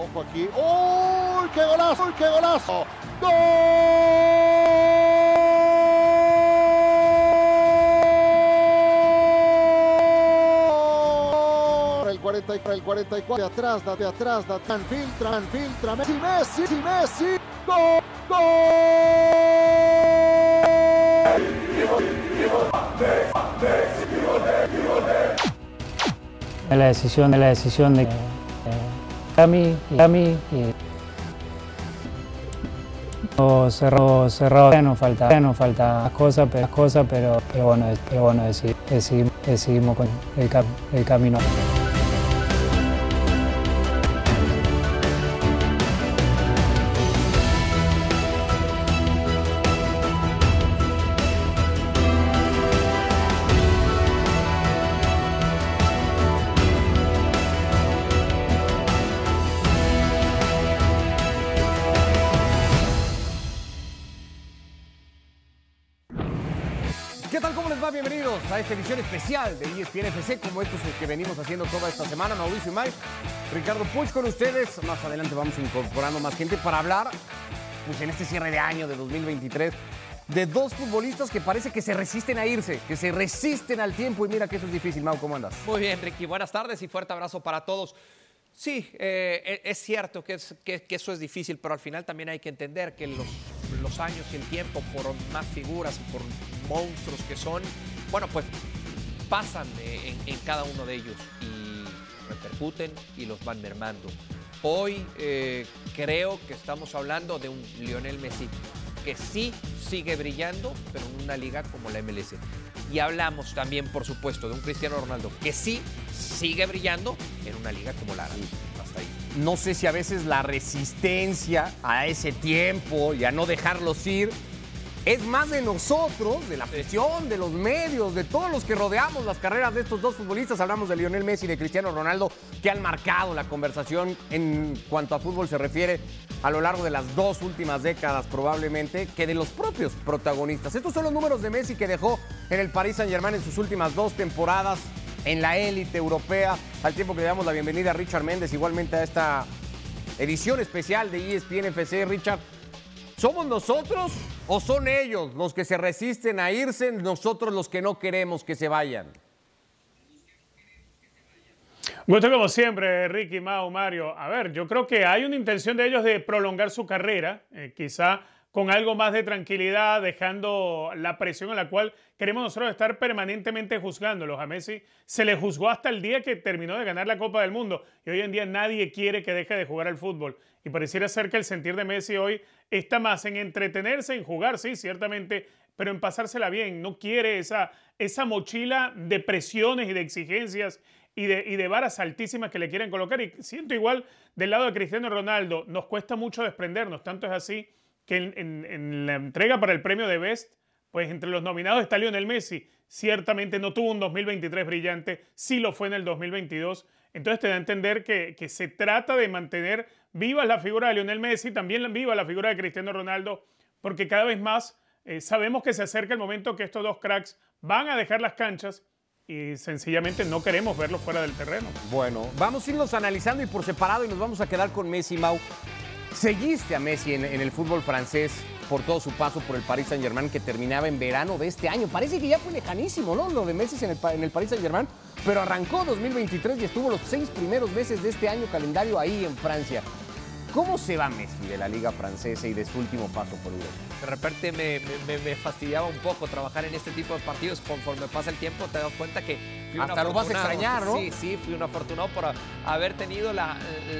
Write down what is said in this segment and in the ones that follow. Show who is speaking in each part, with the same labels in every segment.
Speaker 1: Ojo aquí. ¡Uy, qué golazo! ¡Uy, qué golazo! ¡Gol! El 44, el 44 de atrás, de atrás, de atrás, filtra, filtra, Messi, Messi, Messi, gol,
Speaker 2: La decisión, la decisión de Cami y no cerró, cerró, ya no falta, ya no falta cosas, pero, cosa, pero, pero bueno, pero bueno, decidimos, decidimos con el, cam, el camino.
Speaker 3: Especial de E ESPN FC, como estos que venimos haciendo toda esta semana. Mauricio y Mike, Ricardo Puig con ustedes. Más adelante vamos incorporando más gente para hablar, pues en este cierre de año de 2023, de dos futbolistas que parece que se resisten a irse, que se resisten al tiempo. Y mira que eso es difícil, Mau, ¿cómo andas?
Speaker 4: Muy bien, Ricky. Buenas tardes y fuerte abrazo para todos. Sí, eh, es cierto que, es, que, que, eso es difícil, pero al final también hay que entender que los, los años y el tiempo, por más figuras y por monstruos que son, bueno, pues pasan de, en, en, cada uno de ellos y repercuten y los van mermando. Hoy eh, creo que estamos hablando de un Lionel Messi que sí sigue brillando, pero en una liga como la MLS. Y hablamos también, por supuesto, de un Cristiano Ronaldo que sí sigue brillando en una liga como la Arabia. Hasta ahí.
Speaker 3: No sé si a veces la resistencia a ese tiempo y a no dejarlos ir es más de nosotros, de la presión, de los medios, de todos los que rodeamos las carreras de estos dos futbolistas. Hablamos de Lionel Messi y de Cristiano Ronaldo, que han marcado la conversación en cuanto a fútbol se refiere a lo largo de las dos últimas décadas probablemente, que de los propios protagonistas. Estos son los números de Messi que dejó en el Paris Saint-Germain en sus últimas dos temporadas en la élite europea, al tiempo que le damos la bienvenida a Richard Méndez, igualmente a esta edición especial de ESPN FC. Richard, ¿somos nosotros o son ellos los que se resisten a irse, nosotros los que no queremos que se vayan?
Speaker 5: Gusto como siempre, Ricky, Mau, Mario. A ver, yo creo que hay una intención de ellos de prolongar su carrera, eh, quizá con algo más de tranquilidad, dejando la presión en la cual queremos nosotros estar permanentemente juzgándolos. A Messi se le juzgó hasta el día que terminó de ganar la Copa del Mundo y hoy en día nadie quiere que deje de jugar al fútbol. Y pareciera ser que el sentir de Messi hoy está más en entretenerse, en jugar, sí, ciertamente, pero en pasársela bien. No quiere esa, esa mochila de presiones y de exigencias y de, y de varas altísimas que le quieren colocar. Y siento igual del lado de Cristiano Ronaldo, nos cuesta mucho desprendernos, tanto es así que en, la entrega para el premio de Best, pues entre los nominados está Lionel Messi. Ciertamente no tuvo un 2023 brillante, sí lo fue en el 2022. Entonces te da a entender que, que se trata de mantener viva la figura de Lionel Messi, también viva la figura de Cristiano Ronaldo, porque cada vez más eh, sabemos que se acerca el momento que estos dos cracks van a dejar las canchas y sencillamente no queremos verlos fuera del terreno.
Speaker 3: Bueno, vamos a irlos analizando y por separado y nos vamos a quedar con Messi, Mau. Seguiste a Messi en, en, el fútbol francés por todo su paso por el Paris Saint Germain que terminaba en verano de este año. Parece que ya fue lejanísimo, ¿no? Lo de Messi en el, en el Paris Saint Germain, pero arrancó 2023 y estuvo los seis primeros meses de este año calendario ahí en Francia. ¿Cómo se va Messi de la liga francesa y de su último paso por Europa?
Speaker 4: De repente me, me, me, fastidiaba un poco trabajar en este tipo de partidos. Conforme pasa el tiempo te das cuenta que...
Speaker 3: Hasta lo vas a extrañar, ¿no?
Speaker 4: Sí, sí, fui un afortunado por haber tenido la,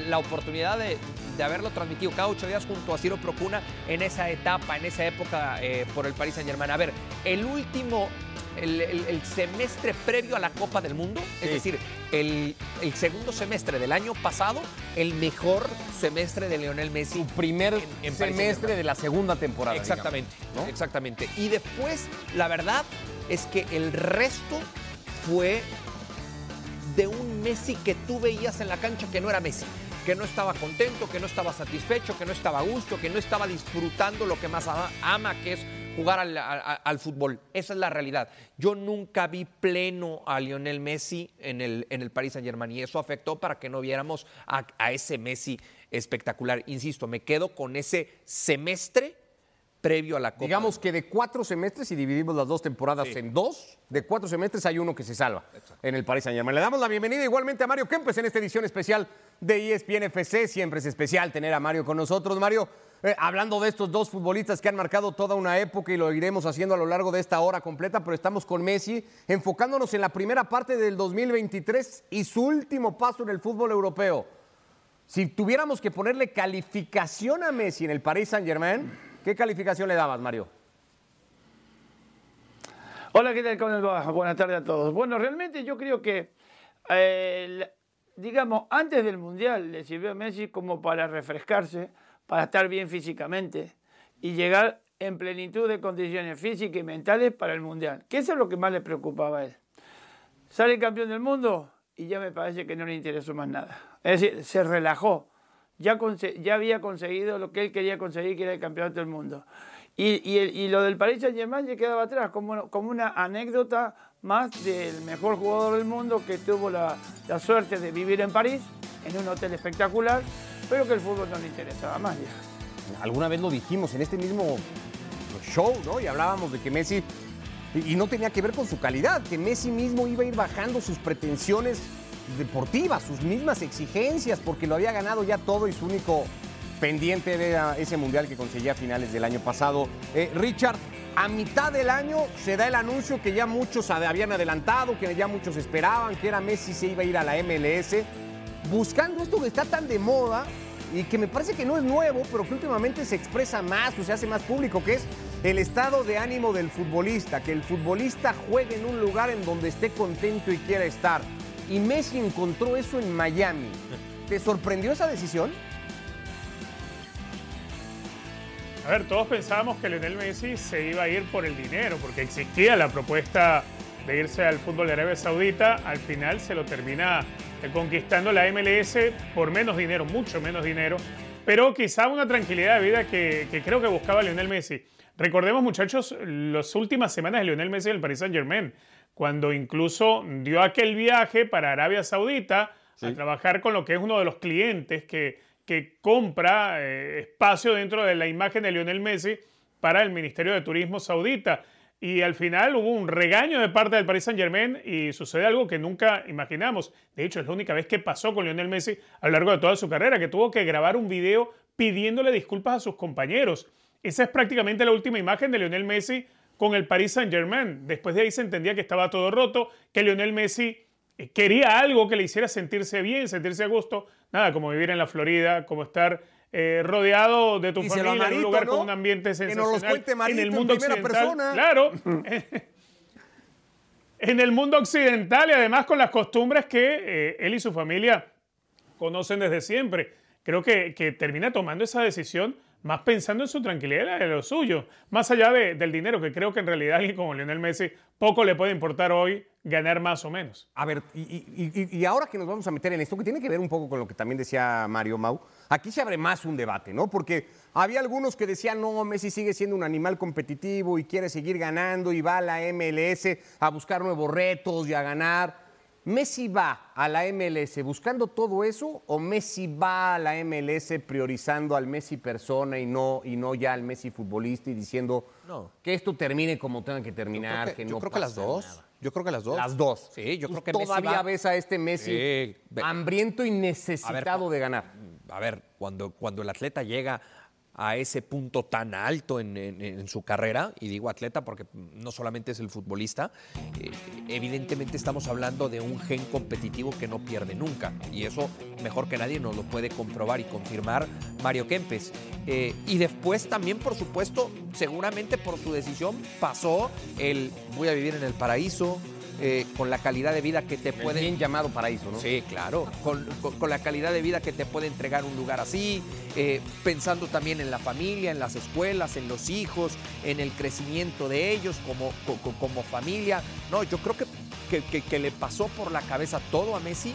Speaker 4: la oportunidad de, de, haberlo transmitido cada ocho días junto a Ciro Procuna en esa etapa, en esa época eh, por el Paris Saint Germain. A ver, el último el, el, el, semestre previo a la Copa del Mundo, sí. es decir, el, el, segundo semestre del año pasado, el mejor semestre de Lionel Messi.
Speaker 3: Su primer en, en semestre de la segunda temporada.
Speaker 4: Exactamente, digamos, ¿no? exactamente. Y después, la verdad es que el resto fue de un Messi que tú veías en la cancha que no era Messi que no estaba contento, que no estaba satisfecho, que no estaba a gusto, que no estaba disfrutando lo que más ama, que es jugar al, fútbol. Esa es la realidad. Yo nunca vi pleno a Lionel Messi en el, en el Paris Saint Germain y eso afectó para que no viéramos a ese Messi espectacular. Insisto, me quedo con ese semestre previo a la Copa.
Speaker 3: Digamos que de cuatro semestres, y dividimos las dos temporadas en dos, de cuatro semestres hay uno que se salva en el Paris Saint Germain. Le damos la bienvenida igualmente a Mario Kempes en esta edición especial de ESPN FC. Siempre es especial tener a Mario con nosotros. Mario, eh, hablando de estos dos futbolistas que han marcado toda una época y lo iremos haciendo a lo largo de esta hora completa, pero estamos con Messi, enfocándonos en la primera parte del 2023 y su último paso en el fútbol europeo. Si tuviéramos que ponerle calificación a Messi en el Paris Saint Germain, ¿qué calificación le dabas, Mario?
Speaker 6: Hola, ¿qué tal? ¿Cómo va? Buenas tardes a todos. Bueno, realmente yo creo que, digamos, antes del Mundial le sirvió a Messi como para refrescarse, para estar bien físicamente y llegar en plenitud de condiciones físicas y mentales para el Mundial, que eso es lo que más le preocupaba a él. Sale campeón del mundo y ya me parece que no le interesó más nada. Es decir, se relajó. Ya, ya había conseguido lo que él quería conseguir, que era el campeonato del mundo. Y, y y lo del Paris Saint Germain ya quedaba atrás, como, como una anécdota más del mejor jugador del mundo que tuvo la, la suerte de vivir en París, en un hotel espectacular, pero que el fútbol no le interesaba más ya.
Speaker 3: Alguna vez lo dijimos en este mismo show, ¿no? Y hablábamos de que Messi, y no tenía que ver con su calidad, que Messi mismo iba a ir bajando sus pretensiones deportivas, sus mismas exigencias, porque lo había ganado ya todo y su único pendiente era ese mundial que conseguía a finales del año pasado. Eh, Richard, a mitad del año se da el anuncio que ya muchos habían adelantado, que ya muchos esperaban, que era Messi se iba a ir a la MLS, buscando esto que está tan de moda y que me parece que no es nuevo, pero que últimamente se expresa más o se hace más público, que es el estado de ánimo del futbolista, que el futbolista juegue en un lugar en donde esté contento y quiera estar. Y Messi encontró eso en Miami. ¿Te sorprendió esa decisión?
Speaker 5: A ver, todos pensábamos que Lionel Messi se iba a ir por el dinero, porque existía la propuesta de irse al fútbol de Arabia Saudita. Al final se lo termina eh, conquistando la MLS por menos dinero, mucho menos dinero, pero quizá una tranquilidad de vida que, creo que buscaba Lionel Messi. Recordemos, muchachos, las últimas semanas de Lionel Messi en el Paris Saint Germain, cuando incluso dio aquel viaje para Arabia Saudita a trabajar con lo que es uno de los clientes que, que compra eh, espacio dentro de la imagen de Lionel Messi para el Ministerio de Turismo saudita. Y al final hubo un regaño de parte del Paris Saint Germain y sucede algo que nunca imaginamos. De hecho, es la única vez que pasó con Lionel Messi a lo largo de toda su carrera, que tuvo que grabar un video pidiéndole disculpas a sus compañeros. Esa es prácticamente la última imagen de Lionel Messi con el Paris Saint Germain. Después de ahí se entendía que estaba todo roto, que Lionel Messi eh, quería algo que le hiciera sentirse bien, sentirse a gusto. Nada, como vivir en la Florida, como estar eh, rodeado de tu familia en un lugar
Speaker 3: ¿no?
Speaker 5: con un ambiente
Speaker 3: Que nos los
Speaker 5: sensacional.
Speaker 3: cuente Marito
Speaker 5: en el
Speaker 3: en
Speaker 5: mundo
Speaker 3: primera
Speaker 5: occidental.
Speaker 3: persona.
Speaker 5: Claro. en el mundo occidental y además con las costumbres que eh, él y su familia conocen desde siempre. Creo que, que termina tomando esa decisión más pensando en su tranquilidad y de lo suyo, más allá de- del dinero, que creo que en realidad alguien como Lionel Messi poco le puede importar hoy ganar más o menos.
Speaker 3: A ver, y- y ahora que nos vamos a meter en esto, que tiene que ver un poco con lo que también decía Mario Mau, aquí se abre más un debate, ¿no? Porque había algunos que decían, no, Messi sigue siendo un animal competitivo y quiere seguir ganando y va a la MLS a buscar nuevos retos y a ganar. ¿Messi va a la MLS buscando todo eso o Messi va a la MLS priorizando al Messi persona y no, y no ya al Messi futbolista y diciendo
Speaker 4: No.
Speaker 3: que esto termine como tenga que
Speaker 4: Yo
Speaker 3: terminar,
Speaker 4: creo que,
Speaker 3: que
Speaker 4: yo
Speaker 3: no
Speaker 4: creo que las dos.
Speaker 3: nada?
Speaker 4: Yo creo que las dos.
Speaker 3: Las dos.
Speaker 4: Sí, yo
Speaker 3: ¿Tú
Speaker 4: creo que Messi
Speaker 3: todavía
Speaker 4: va-
Speaker 3: ves a este Messi
Speaker 4: Sí,
Speaker 3: hambriento y necesitado de ganar.
Speaker 4: A ver, cuando, cuando el atleta llega a ese punto tan alto en, su carrera, y digo atleta porque no solamente es el futbolista, eh, evidentemente estamos hablando de un gen competitivo que no pierde nunca. Y eso mejor que nadie nos lo puede comprobar y confirmar Mario Kempes. Eh, y después también, por supuesto, seguramente por su decisión pasó el voy a vivir en el paraíso. Eh, con la calidad de vida que te puede
Speaker 3: bien llamado paraíso, ¿no?
Speaker 4: Sí, claro, con, con- con la calidad de vida que te puede entregar un lugar así, eh, pensando también en la familia, en las escuelas, en los hijos, en el crecimiento de ellos como, co- co- como, familia. No, yo creo que, que, que- que le pasó por la cabeza todo a Messi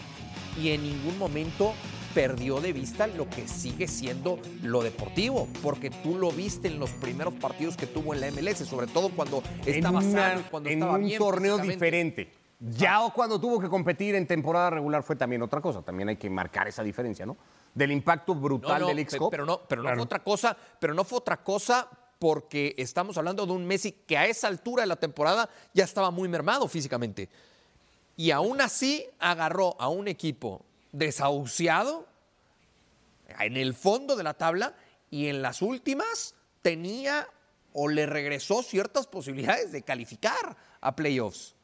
Speaker 4: y en ningún momento perdió de vista lo que sigue siendo lo deportivo, porque tú lo viste en los primeros partidos que tuvo en la MLS, sobre todo cuando estaba
Speaker 3: en,
Speaker 4: sano, cuando
Speaker 3: en
Speaker 4: estaba
Speaker 3: un
Speaker 4: bien
Speaker 3: torneo diferente. Ya o cuando tuvo que competir en temporada regular fue también otra cosa. También hay que marcar esa diferencia, ¿no? Del impacto brutal
Speaker 4: No, no,
Speaker 3: del X-Cup.
Speaker 4: Pero no, pero no
Speaker 5: Claro.
Speaker 4: fue otra cosa, pero no fue otra cosa porque estamos hablando de un Messi que a esa altura de la temporada ya estaba muy mermado físicamente. Y aún así agarró a un equipo desahuciado en el fondo de la tabla y en las últimas tenía o le regresó ciertas posibilidades de calificar a playoffs.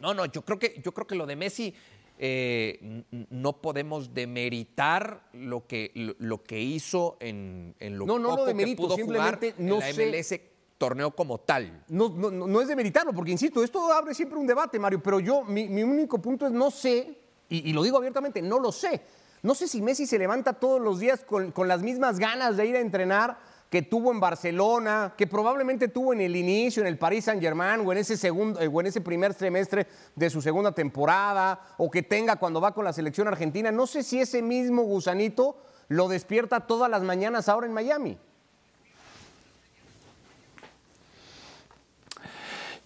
Speaker 4: No, no, yo creo que, yo creo que lo de Messi eh, no podemos demeritar lo que, lo, lo que hizo en, en lo
Speaker 3: No, no
Speaker 4: que
Speaker 3: demerito,
Speaker 4: pudo
Speaker 3: simplemente
Speaker 4: jugar
Speaker 3: no
Speaker 4: en la
Speaker 3: sé-
Speaker 4: MLS torneo como tal.
Speaker 3: No, no, no- no es de meritarlo, porque insisto, esto abre siempre un debate, Mario, pero yo, mi, mi único punto es no sé, y, lo digo abiertamente, no lo sé. No sé si Messi se levanta todos los días con, con las mismas ganas de ir a entrenar que tuvo en Barcelona, que probablemente tuvo en el inicio, en el Paris Saint-Germain, o en ese segundo, eh, o en ese primer trimestre de su segunda temporada, o que tenga cuando va con la selección argentina. No sé si ese mismo gusanito lo despierta todas las mañanas ahora en Miami.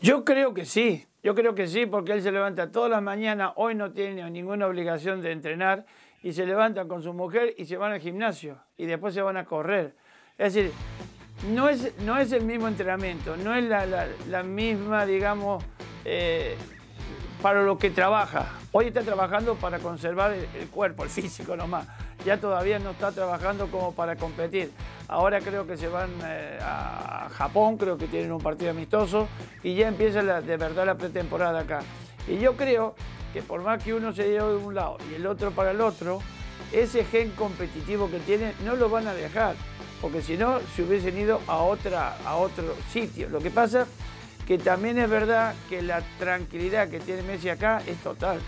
Speaker 6: Yo creo que sí, yo creo que sí, porque él se levanta todas las mañanas, hoy no tiene ninguna obligación de entrenar, y se levanta con su mujer y se van al gimnasio, y después se van a correr. Es decir, no es, no es el mismo entrenamiento, no es la, la- la misma, digamos, eh, para lo que trabaja. Hoy está trabajando para conservar el, cuerpo, el físico nomás. Ya todavía no está trabajando como para competir. Ahora creo que se van eh, a Japón, creo que tienen un partido amistoso y ya empieza la- de verdad la pretemporada acá. Y yo creo que por más que uno se lleve de un lado y el otro para el otro, ese gen competitivo que tiene no lo van a dejar, porque si no se hubiesen ido a, otra, a otro sitio. Lo que pasa que también es verdad que la tranquilidad que tiene Messi acá es total.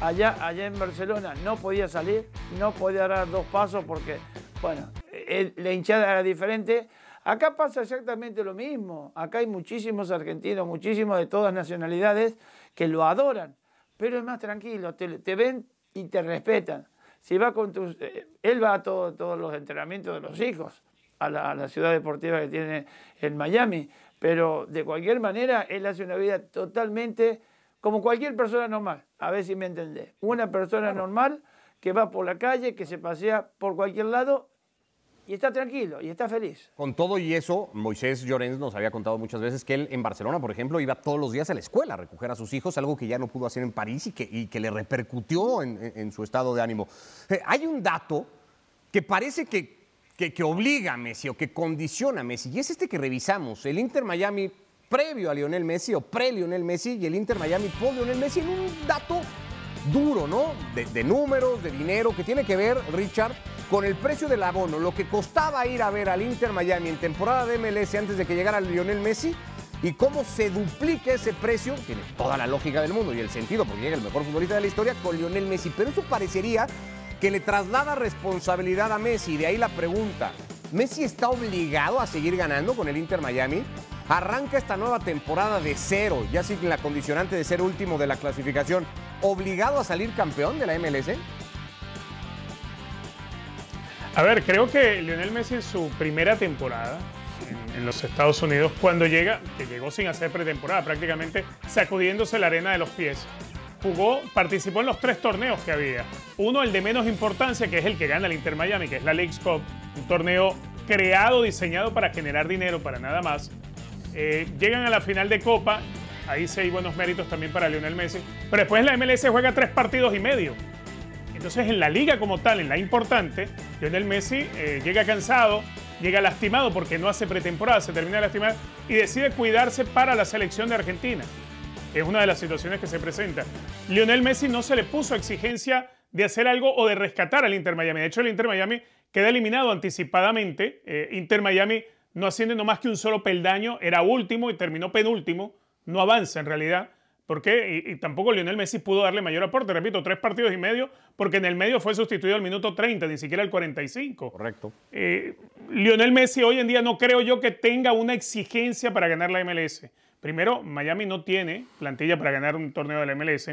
Speaker 6: Allá, allá en Barcelona no podía salir, no podía dar dos pasos porque, bueno, la hinchada era diferente. Acá pasa exactamente lo mismo. Acá hay muchísimos argentinos, muchísimos de todas nacionalidades que lo adoran, pero es más tranquilo, te, te ven y te respetan. Si va con tus, eh, él va a todo- todos los entrenamientos de los hijos, a la ciudad deportiva que tiene en Miami, pero de cualquier manera él hace una vida totalmente como cualquier persona normal, a ver si me entendés. Una persona normal que va por la calle, que se pasea por cualquier lado y está tranquilo y está feliz.
Speaker 3: Con todo y eso, Moisés Llorens nos había contado muchas veces que él en Barcelona, por ejemplo, iba todos los días a la escuela a recoger a sus hijos, algo que ya no pudo hacer en París y que, y que le repercutió en, en- en su estado de ánimo. Eh, hay un dato que parece que, que- obliga a Messi o que condiciona a Messi, y es este que revisamos, el Inter Miami previo a Lionel Messi o pre-Lionel Messi y el Inter Miami post-Lionel Messi en un dato duro, ¿no? De, de números, de dinero, que tiene que ver, Richard, con el precio del abono, lo que costaba ir a ver al Inter Miami en temporada de MLS antes de que llegara Lionel Messi y cómo se duplica ese precio, tiene toda la lógica del mundo y el sentido, porque llega el mejor futbolista de la historia con Lionel Messi, pero eso parecería que le traslada responsabilidad a Messi, de ahí la pregunta, ¿Messi está obligado a seguir ganando con el Inter Miami? Arranca esta nueva temporada de cero, ya sin la condicionante de ser último de la clasificación, obligado a salir campeón de la MLS?
Speaker 5: A ver, creo que Lionel Messi en su primera temporada en, en los Estados Unidos, cuando llega, que llegó sin hacer pretemporada, prácticamente sacudiéndose la arena de los pies, jugó, participó en los tres torneos que había. Uno, el de menos importancia, que es el que gana el Inter Miami, que es la Leagues Cup, un torneo creado, diseñado para generar dinero, para nada más. Eh, llegan a la final de Copa, ahí sí hay buenos méritos también para Lionel Messi, pero después la MLS juega tres partidos y medio. Entonces, en la liga como tal, en la importante, Lionel Messi eh, llega cansado, llega lastimado porque no hace pretemporada, se termina de lastimar y decide cuidarse para la selección de Argentina, es una de las situaciones que se presenta. Lionel Messi no se le puso exigencia de hacer algo o de rescatar al Inter Miami. De hecho, el Inter Miami queda eliminado anticipadamente. Eh, Inter Miami no asciende no más que un solo peldaño, era último y terminó penúltimo, no avanza en realidad. ¿Por qué? Y, y tampoco Lionel Messi pudo darle mayor aporte. Repito, tres partidos y medio, porque en el medio fue sustituido al minuto 30, ni siquiera al 45.
Speaker 3: Correcto.
Speaker 5: Eh, Lionel Messi hoy en día no creo yo que tenga una exigencia para ganar la MLS. Primero, Miami no tiene plantilla para ganar un torneo de la MLS.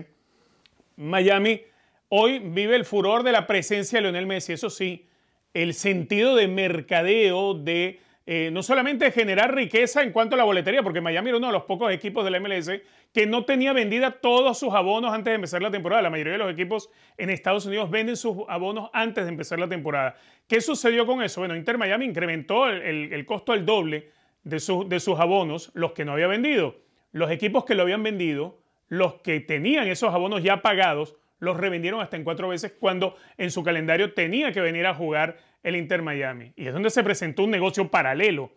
Speaker 5: Miami hoy vive el furor de la presencia de Lionel Messi. Eso sí, el sentido de mercadeo, de eh, no solamente generar riqueza en cuanto a la boletería, porque Miami era uno de los pocos equipos del MLS que no tenía vendida todos sus abonos antes de empezar la temporada. La mayoría de los equipos en Estados Unidos venden sus abonos antes de empezar la temporada. ¿Qué sucedió con eso? Bueno, Inter Miami incrementó el, costo al doble de, de sus abonos, los que no había vendido. Los equipos que lo habían vendido, los que tenían esos abonos ya pagados, los revendieron hasta en cuatro veces cuando en su calendario tenía que venir a jugar el Inter Miami. Y es donde se presentó un negocio paralelo.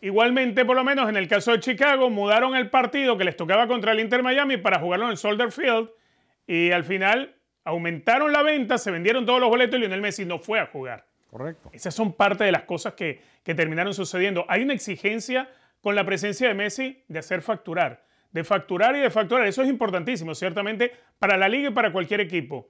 Speaker 5: Igualmente, por lo menos en el caso de Chicago, mudaron el partido que les tocaba contra el Inter Miami para jugarlo en el Soldier Field y al final aumentaron la venta, se vendieron todos los boletos y Lionel Messi no fue a jugar. Esas son parte de las cosas que, que terminaron sucediendo. Hay una exigencia con la presencia de Messi de hacer facturar, de facturar y de facturar. Eso es importantísimo, ciertamente, para la liga y para cualquier equipo.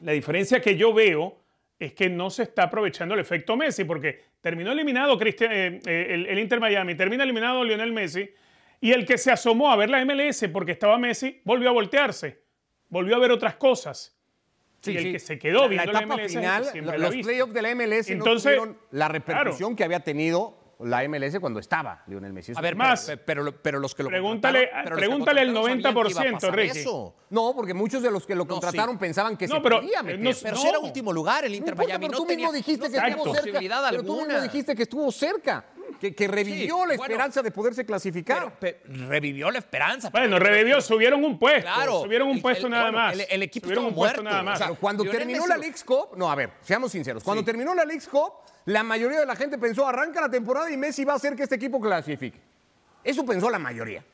Speaker 5: La diferencia que yo veo es que no se está aprovechando el efecto Messi, porque terminó eliminado eh, eh, el, Inter Miami, termina eliminado Lionel Messi, y el que se asomó a ver la MLS porque estaba Messi, volvió a voltearse, volvió a ver otras cosas. Y el que se quedó viendo
Speaker 3: la, etapa final, los playoffs de la MLS Entonces, no tuvieron la repercusión que había tenido la MLS cuando estaba Lionel Messi.
Speaker 4: A ver, más. Pero, pero, los que lo
Speaker 5: pregúntale, Pregúntale el 90%, Ricky.
Speaker 3: No, porque muchos de los que lo contrataron pensaban que se podía meter.
Speaker 4: No, pero era último lugar el Inter Miami.
Speaker 3: Pero tú mismo dijiste que estuvo cerca. Pero tú mismo dijiste que estuvo cerca. Que, revivió la esperanza de poderse clasificar.
Speaker 4: revivió la esperanza.
Speaker 5: Bueno, revivió, subieron un puesto. subieron un puesto nada más.
Speaker 4: El, equipo subieron un puesto
Speaker 3: nada más. cuando terminó la League Cup, no, a ver, seamos sinceros. Cuando terminó la League Cup, la mayoría de la gente pensó, arranca la temporada y Messi va a hacer que este equipo clasifique. Eso pensó la mayoría.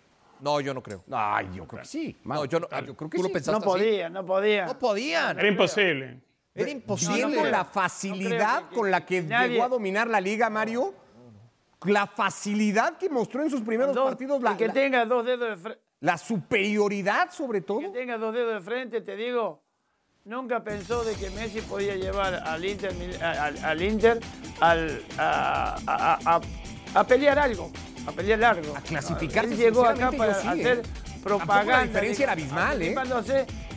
Speaker 4: No, yo no creo.
Speaker 3: Ay, yo creo que sí.
Speaker 4: No, yo, no, yo creo que sí.
Speaker 6: no podía, no podía.
Speaker 4: No podían.
Speaker 5: Era imposible.
Speaker 3: Era imposible. con la facilidad con la que llegó a dominar la liga, Mario, la facilidad que mostró en sus primeros partidos. La,
Speaker 6: que tenga dos dedos de frente.
Speaker 3: La superioridad, sobre todo.
Speaker 6: Que tenga dos dedos de frente, te digo, nunca pensó de que Messi podía llevar al Inter, al, Inter a, pelear algo, a pelear largo.
Speaker 3: A clasificar.
Speaker 6: Él llegó acá para hacer propaganda. La
Speaker 3: diferencia era abismal, ¿eh?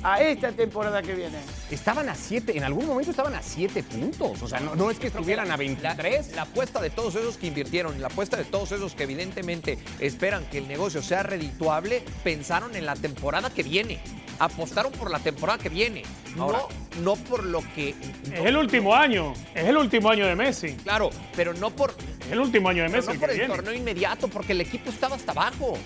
Speaker 6: a esta temporada que viene.
Speaker 3: Estaban a siete, en algún momento estaban a siete puntos. O sea, no, es que estuvieran a 23.
Speaker 4: La, apuesta de todos esos que invirtieron, la apuesta de todos esos que evidentemente esperan que el negocio sea redituable, pensaron en la temporada que viene apostaron por la temporada que viene, no, no por lo que...
Speaker 5: es el último año, es el último año de Messi.
Speaker 4: Claro, pero no por...
Speaker 5: Es el último año de Messi.
Speaker 4: no por el torneo inmediato, porque el equipo estaba hasta abajo.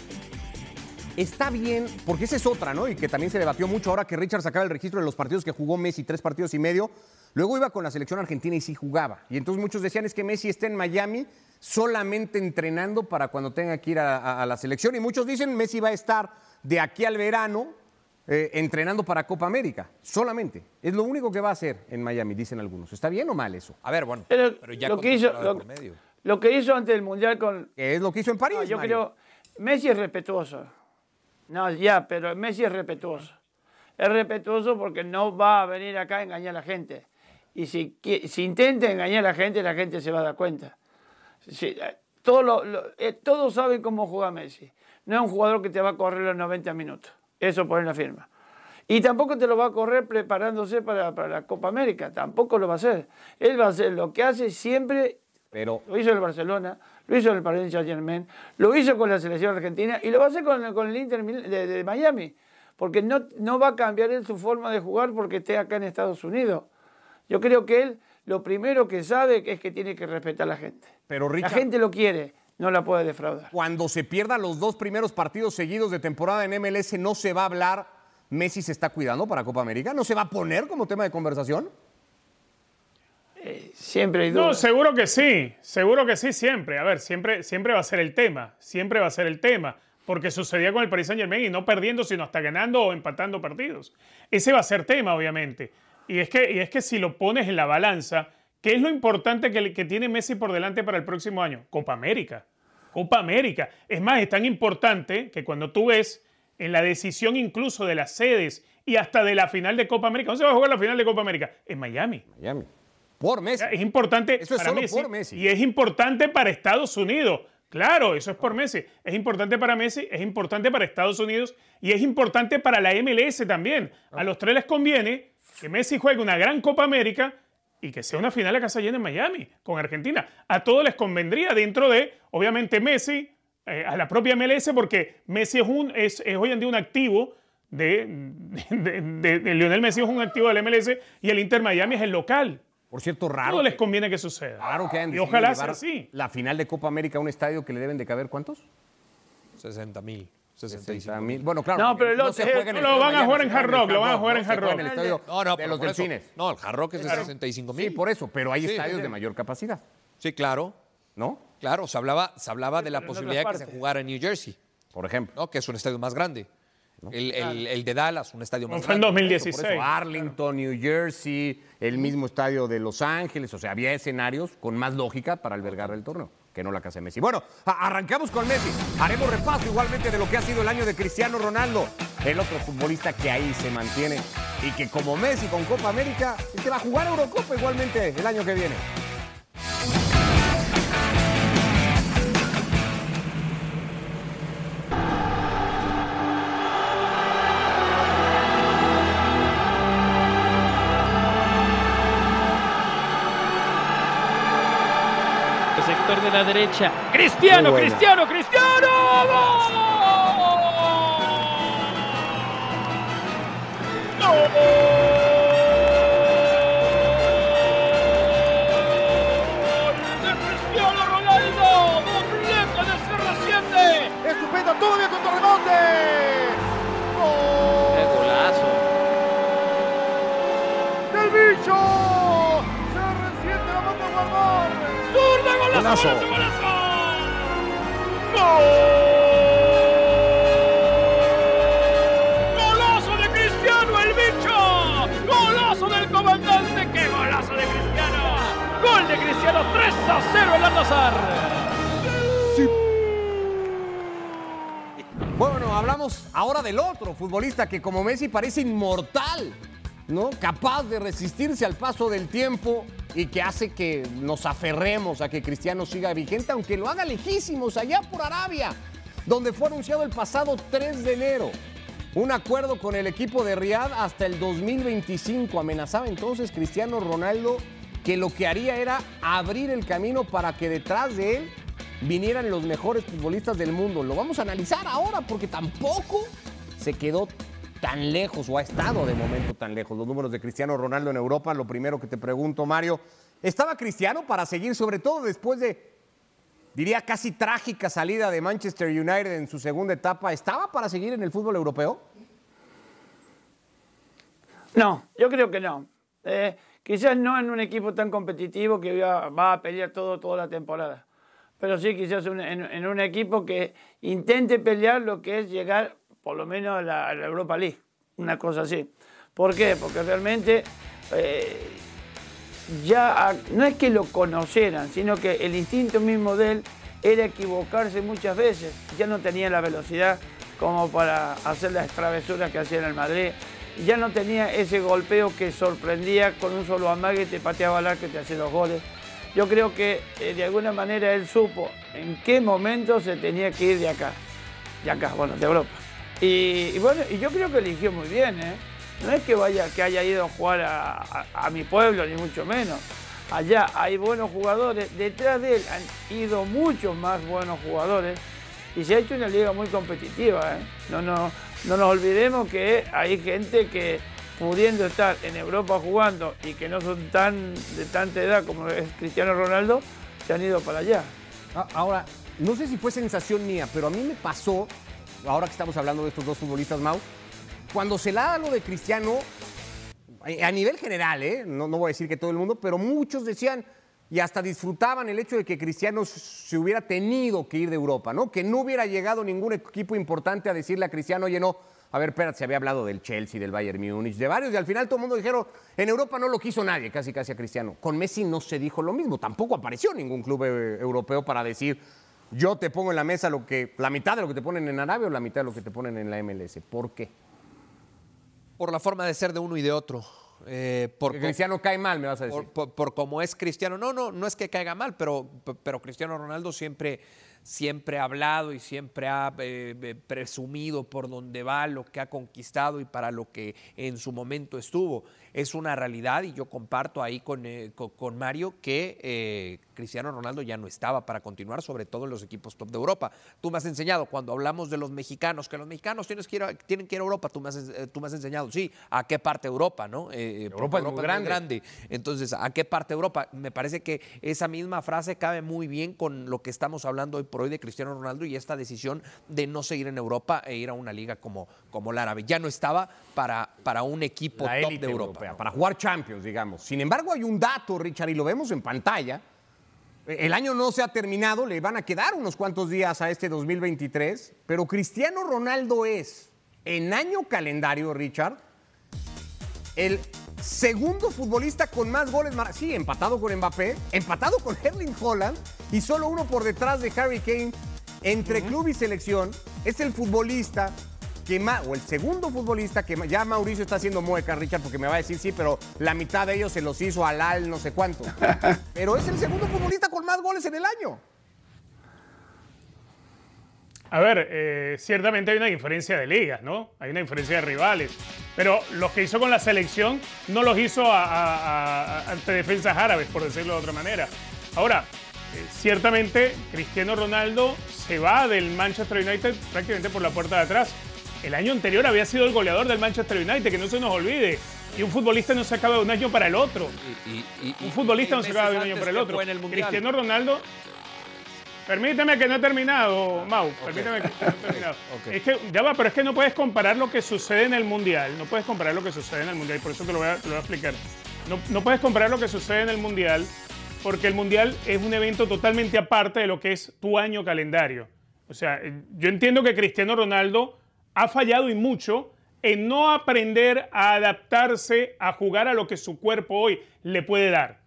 Speaker 3: Está bien, porque esa es otra, ¿no? Y que también se debatió mucho ahora que Richard sacaba el registro de los partidos que jugó Messi, tres partidos y medio. Luego iba con la selección argentina y sí jugaba. Y entonces muchos decían es que Messi está en Miami solamente entrenando para cuando tenga que ir a la selección. Y muchos dicen Messi va a estar de aquí al verano eh, entrenando para Copa América, solamente. Es lo único que va a hacer en Miami, dicen algunos. ¿Está bien o mal eso?
Speaker 4: A ver, bueno,
Speaker 6: pero, ya lo que hizo, lo, que hizo antes del Mundial con...
Speaker 3: ¿Qué es lo que hizo en París?
Speaker 6: yo creo, Messi es respetuoso. No, ya, pero Messi es respetuoso. Es respetuoso porque no va a venir acá a engañar a la gente. Y si, si intenta engañar a la gente, la gente se va a dar cuenta. Eh, eh, todos saben cómo juega Messi. No es un jugador que te va a correr los 90 minutos. Eso pone la firma. Y tampoco te lo va a correr preparándose para, la Copa América, tampoco lo va a hacer. Él va a hacer lo que hace siempre,
Speaker 3: Pero...
Speaker 6: lo hizo en el Barcelona, lo hizo en el Paris Saint Germain, lo hizo con la selección argentina y lo va a hacer con, el Inter de, Miami, porque no, no va a cambiar él su forma de jugar porque esté acá en Estados Unidos. Yo creo que él lo primero que sabe es que tiene que respetar a la gente.
Speaker 3: Pero
Speaker 6: La gente lo quiere no la puede defraudar.
Speaker 3: Cuando se pierdan los dos primeros partidos seguidos de temporada en MLS, ¿no se va a hablar Messi se está cuidando para Copa América? ¿No se va a poner como tema de conversación?
Speaker 6: Eh, siempre hay dudas.
Speaker 5: No, seguro que sí, seguro que sí, siempre. A ver, siempre, siempre va a ser el tema, siempre va a ser el tema, porque sucedía con el Paris Saint Germain y no perdiendo, sino hasta ganando o empatando partidos. Ese va a ser tema, obviamente. Y es que, y es que si lo pones en la balanza, ¿qué es lo importante que, que tiene Messi por delante para el próximo año? Copa América. Copa América. Es más, es tan importante que cuando tú ves en la decisión incluso de las sedes y hasta de la final de Copa América, ¿dónde se va a jugar la final de Copa América? En Miami.
Speaker 3: Miami. Por Messi.
Speaker 5: Es importante
Speaker 3: eso es
Speaker 5: para
Speaker 3: Messi, por Messi.
Speaker 5: Y es importante para Estados Unidos. Claro, eso es por Messi. Es importante para Messi, es importante para Estados Unidos y es importante para la MLS también. A los tres les conviene que Messi juegue una gran Copa América y que sea una final a casa llena en Miami con Argentina. A todos les convendría dentro de, obviamente, Messi, eh, a la propia MLS, porque Messi es, un, es, hoy en día un activo de, de, de, Lionel Messi es un activo del MLS y el Inter Miami es el local.
Speaker 3: Por cierto, raro.
Speaker 5: Todo les conviene que suceda.
Speaker 3: Claro que
Speaker 5: y ojalá sea así.
Speaker 3: La final de Copa América a un estadio que le deben de caber, ¿cuántos?
Speaker 4: 60 mil.
Speaker 3: 60 mil. Bueno, claro.
Speaker 6: No, pero
Speaker 3: no se juega en el
Speaker 5: lo van a jugar en Hard Rock, lo van a jugar en Hard Rock.
Speaker 3: En el estadio
Speaker 4: no, no,
Speaker 3: de los delfines.
Speaker 4: No, el Hard Rock es de 65 mil.
Speaker 3: Sí, por eso, pero hay estadios de mayor capacidad.
Speaker 4: Sí, claro.
Speaker 3: ¿No?
Speaker 4: Claro, se hablaba, se hablaba de la posibilidad de que se jugara en New Jersey.
Speaker 3: Por ejemplo.
Speaker 4: ¿no? Que es un estadio más grande. El, el, el, de Dallas, un estadio más
Speaker 5: Fue en 2016. Por eso,
Speaker 3: Arlington, New Jersey, el mismo estadio de Los Ángeles. O sea, había escenarios con más lógica para albergar el torneo que no la casa de Messi. Bueno, arrancamos con Messi. Haremos repaso igualmente de lo que ha sido el año de Cristiano Ronaldo, el otro futbolista que ahí se mantiene y que como Messi con Copa América, te va a jugar Eurocopa igualmente el año que viene.
Speaker 7: La derecha. Cristiano, Cristiano, Cristiano. ¡Gol! Golazo, Golazo.
Speaker 3: golazo,
Speaker 7: ¡Gol! ¡Golazo de Cristiano, el bicho! ¡Golazo del comandante! ¡Qué golazo de Cristiano! ¡Gol de Cristiano 3 a 0 el Al-Nassr!
Speaker 3: Bueno, hablamos ahora del otro futbolista que como Messi parece inmortal, ¿no? Capaz de resistirse al paso del tiempo y que hace que nos aferremos a que Cristiano siga vigente, aunque lo haga lejísimos, allá por Arabia, donde fue anunciado el pasado 3 de enero. Un acuerdo con el equipo de Riyadh hasta el 2025. Amenazaba entonces Cristiano Ronaldo que lo que haría era abrir el camino para que detrás de él vinieran los mejores futbolistas del mundo. Lo vamos a analizar ahora porque tampoco se quedó tan lejos o ha estado de momento tan lejos. Los números de Cristiano Ronaldo en Europa, lo primero que te pregunto, Mario, ¿estaba Cristiano para seguir, sobre todo después de, diría, casi trágica salida de Manchester United en su segunda etapa? ¿Estaba para seguir en el fútbol europeo?
Speaker 6: No, yo creo que no. Eh, quizás no en un equipo tan competitivo que va, a pelear todo, toda la temporada. Pero sí quizás en, en un equipo que intente pelear lo que es llegar por lo menos a la, Europa League. Una cosa así. ¿Por qué? Porque realmente eh, ya no es que lo conocieran, sino que el instinto mismo de él era equivocarse muchas veces. Ya no tenía la velocidad como para hacer las travesuras que hacía en el Madrid. Ya no tenía ese golpeo que sorprendía con un solo amague, te pateaba al arco y te hacía los goles. Yo creo que eh, de alguna manera él supo en qué momento se tenía que ir de acá. De acá, bueno, de Europa. Y, bueno, y yo creo que eligió muy bien, ¿eh? No es que, vaya, que haya ido a jugar a, a- mi pueblo, ni mucho menos. Allá hay buenos jugadores, detrás de él han ido muchos más buenos jugadores y se ha hecho una liga muy competitiva. ¿eh? No, no, no nos olvidemos que hay gente que pudiendo estar en Europa jugando y que no son tan de tanta edad como es Cristiano Ronaldo, se han ido para allá.
Speaker 3: A- Ahora, no sé si fue sensación mía, pero a mí me pasó, ahora que estamos hablando de estos dos futbolistas, Mau, cuando se la da lo de Cristiano, a nivel general, ¿eh? no, no voy a decir que todo el mundo, pero muchos decían y hasta disfrutaban el hecho de que Cristiano se hubiera tenido que ir de Europa, ¿no? Que no hubiera llegado ningún equipo importante a decirle a Cristiano, oye, no, a ver, espérate, se había hablado del Chelsea, del Bayern Múnich, de varios, y al final todo el mundo dijeron, en Europa no lo quiso nadie, casi casi a Cristiano. Con Messi no se dijo lo mismo, tampoco apareció ningún club eh, europeo para decir, yo te pongo en la mesa lo que, la mitad de lo que te ponen en Arabia o la mitad de lo que te ponen en la MLS. ¿Por qué?
Speaker 4: Por la forma de ser de uno y de otro. Eh, por,
Speaker 3: Cristiano cae mal, me vas a decir.
Speaker 4: por, por- por cómo es Cristiano. No, no, no es que caiga mal, pero, pero Cristiano Ronaldo siempre siempre ha hablado y siempre ha eh, eh, presumido por dónde va, lo que ha conquistado y para lo que en su momento estuvo. Es una realidad y yo comparto ahí con, eh, con, con Mario que eh, Cristiano Ronaldo ya no estaba para continuar, sobre todo en los equipos top de Europa. Tú me has enseñado, cuando hablamos de los mexicanos, que los mexicanos tienes que ir a- tienen que ir a Europa, tú me, has, eh, tú me has enseñado, sí, ¿a qué parte de Europa? ¿no?
Speaker 3: Europa es muy grande.
Speaker 4: grande. Entonces, ¿a qué parte de Europa? Me parece que esa misma frase cabe muy bien con lo que estamos hablando hoy por hoy de Cristiano Ronaldo y esta decisión de no seguir en Europa e ir a una liga como, como la árabe. Ya no estaba para, para un equipo
Speaker 3: la
Speaker 4: top de Europa.
Speaker 3: Para jugar Champions, digamos. Sin embargo, hay un dato, Richard, y lo vemos en pantalla. El año no se ha terminado, le van a quedar unos cuantos días a este 2023, pero Cristiano Ronaldo es, en año calendario, Richard, el segundo futbolista con más goles, sí, empatado con Mbappé, empatado con Erling Holland y solo uno por detrás de Harry Kane entre club y selección. Es el futbolista que más, o el segundo futbolista que más, ya Mauricio está haciendo mueca, Richard, porque me va a decir sí, pero la mitad de ellos se los hizo al Al no sé cuánto. Pero es el segundo futbolista con más goles en el año.
Speaker 5: A ver, eh, ciertamente hay una diferencia de ligas, ¿no? Hay una diferencia de rivales. Pero los que hizo con la selección no los hizo a- a- a- ante defensas árabes, por decirlo de otra manera. Ahora, eh, ciertamente Cristiano Ronaldo se va del Manchester United prácticamente por la puerta de atrás. El año anterior había sido el goleador del Manchester United, que no se nos olvide. Y un futbolista no se acaba de un año para el otro.
Speaker 4: Y- y- y-
Speaker 5: Un
Speaker 4: y-
Speaker 5: futbolista
Speaker 4: y
Speaker 5: no se acaba de un año para el otro.
Speaker 4: el.
Speaker 5: Cristiano Ronaldo. Permíteme que no he terminado, Mau. Permíteme que no he terminado. Es que, ya va, pero es que no puedes comparar lo que sucede en el Mundial. No puedes comparar lo que sucede en el Mundial. Por eso te lo voy a, te lo voy a explicar. No, no puedes comparar lo que sucede en el Mundial porque el Mundial es un evento totalmente aparte de lo que es tu año calendario. O sea, yo entiendo que Cristiano Ronaldo ha fallado y mucho en no aprender a adaptarse a jugar a lo que su cuerpo hoy le puede dar.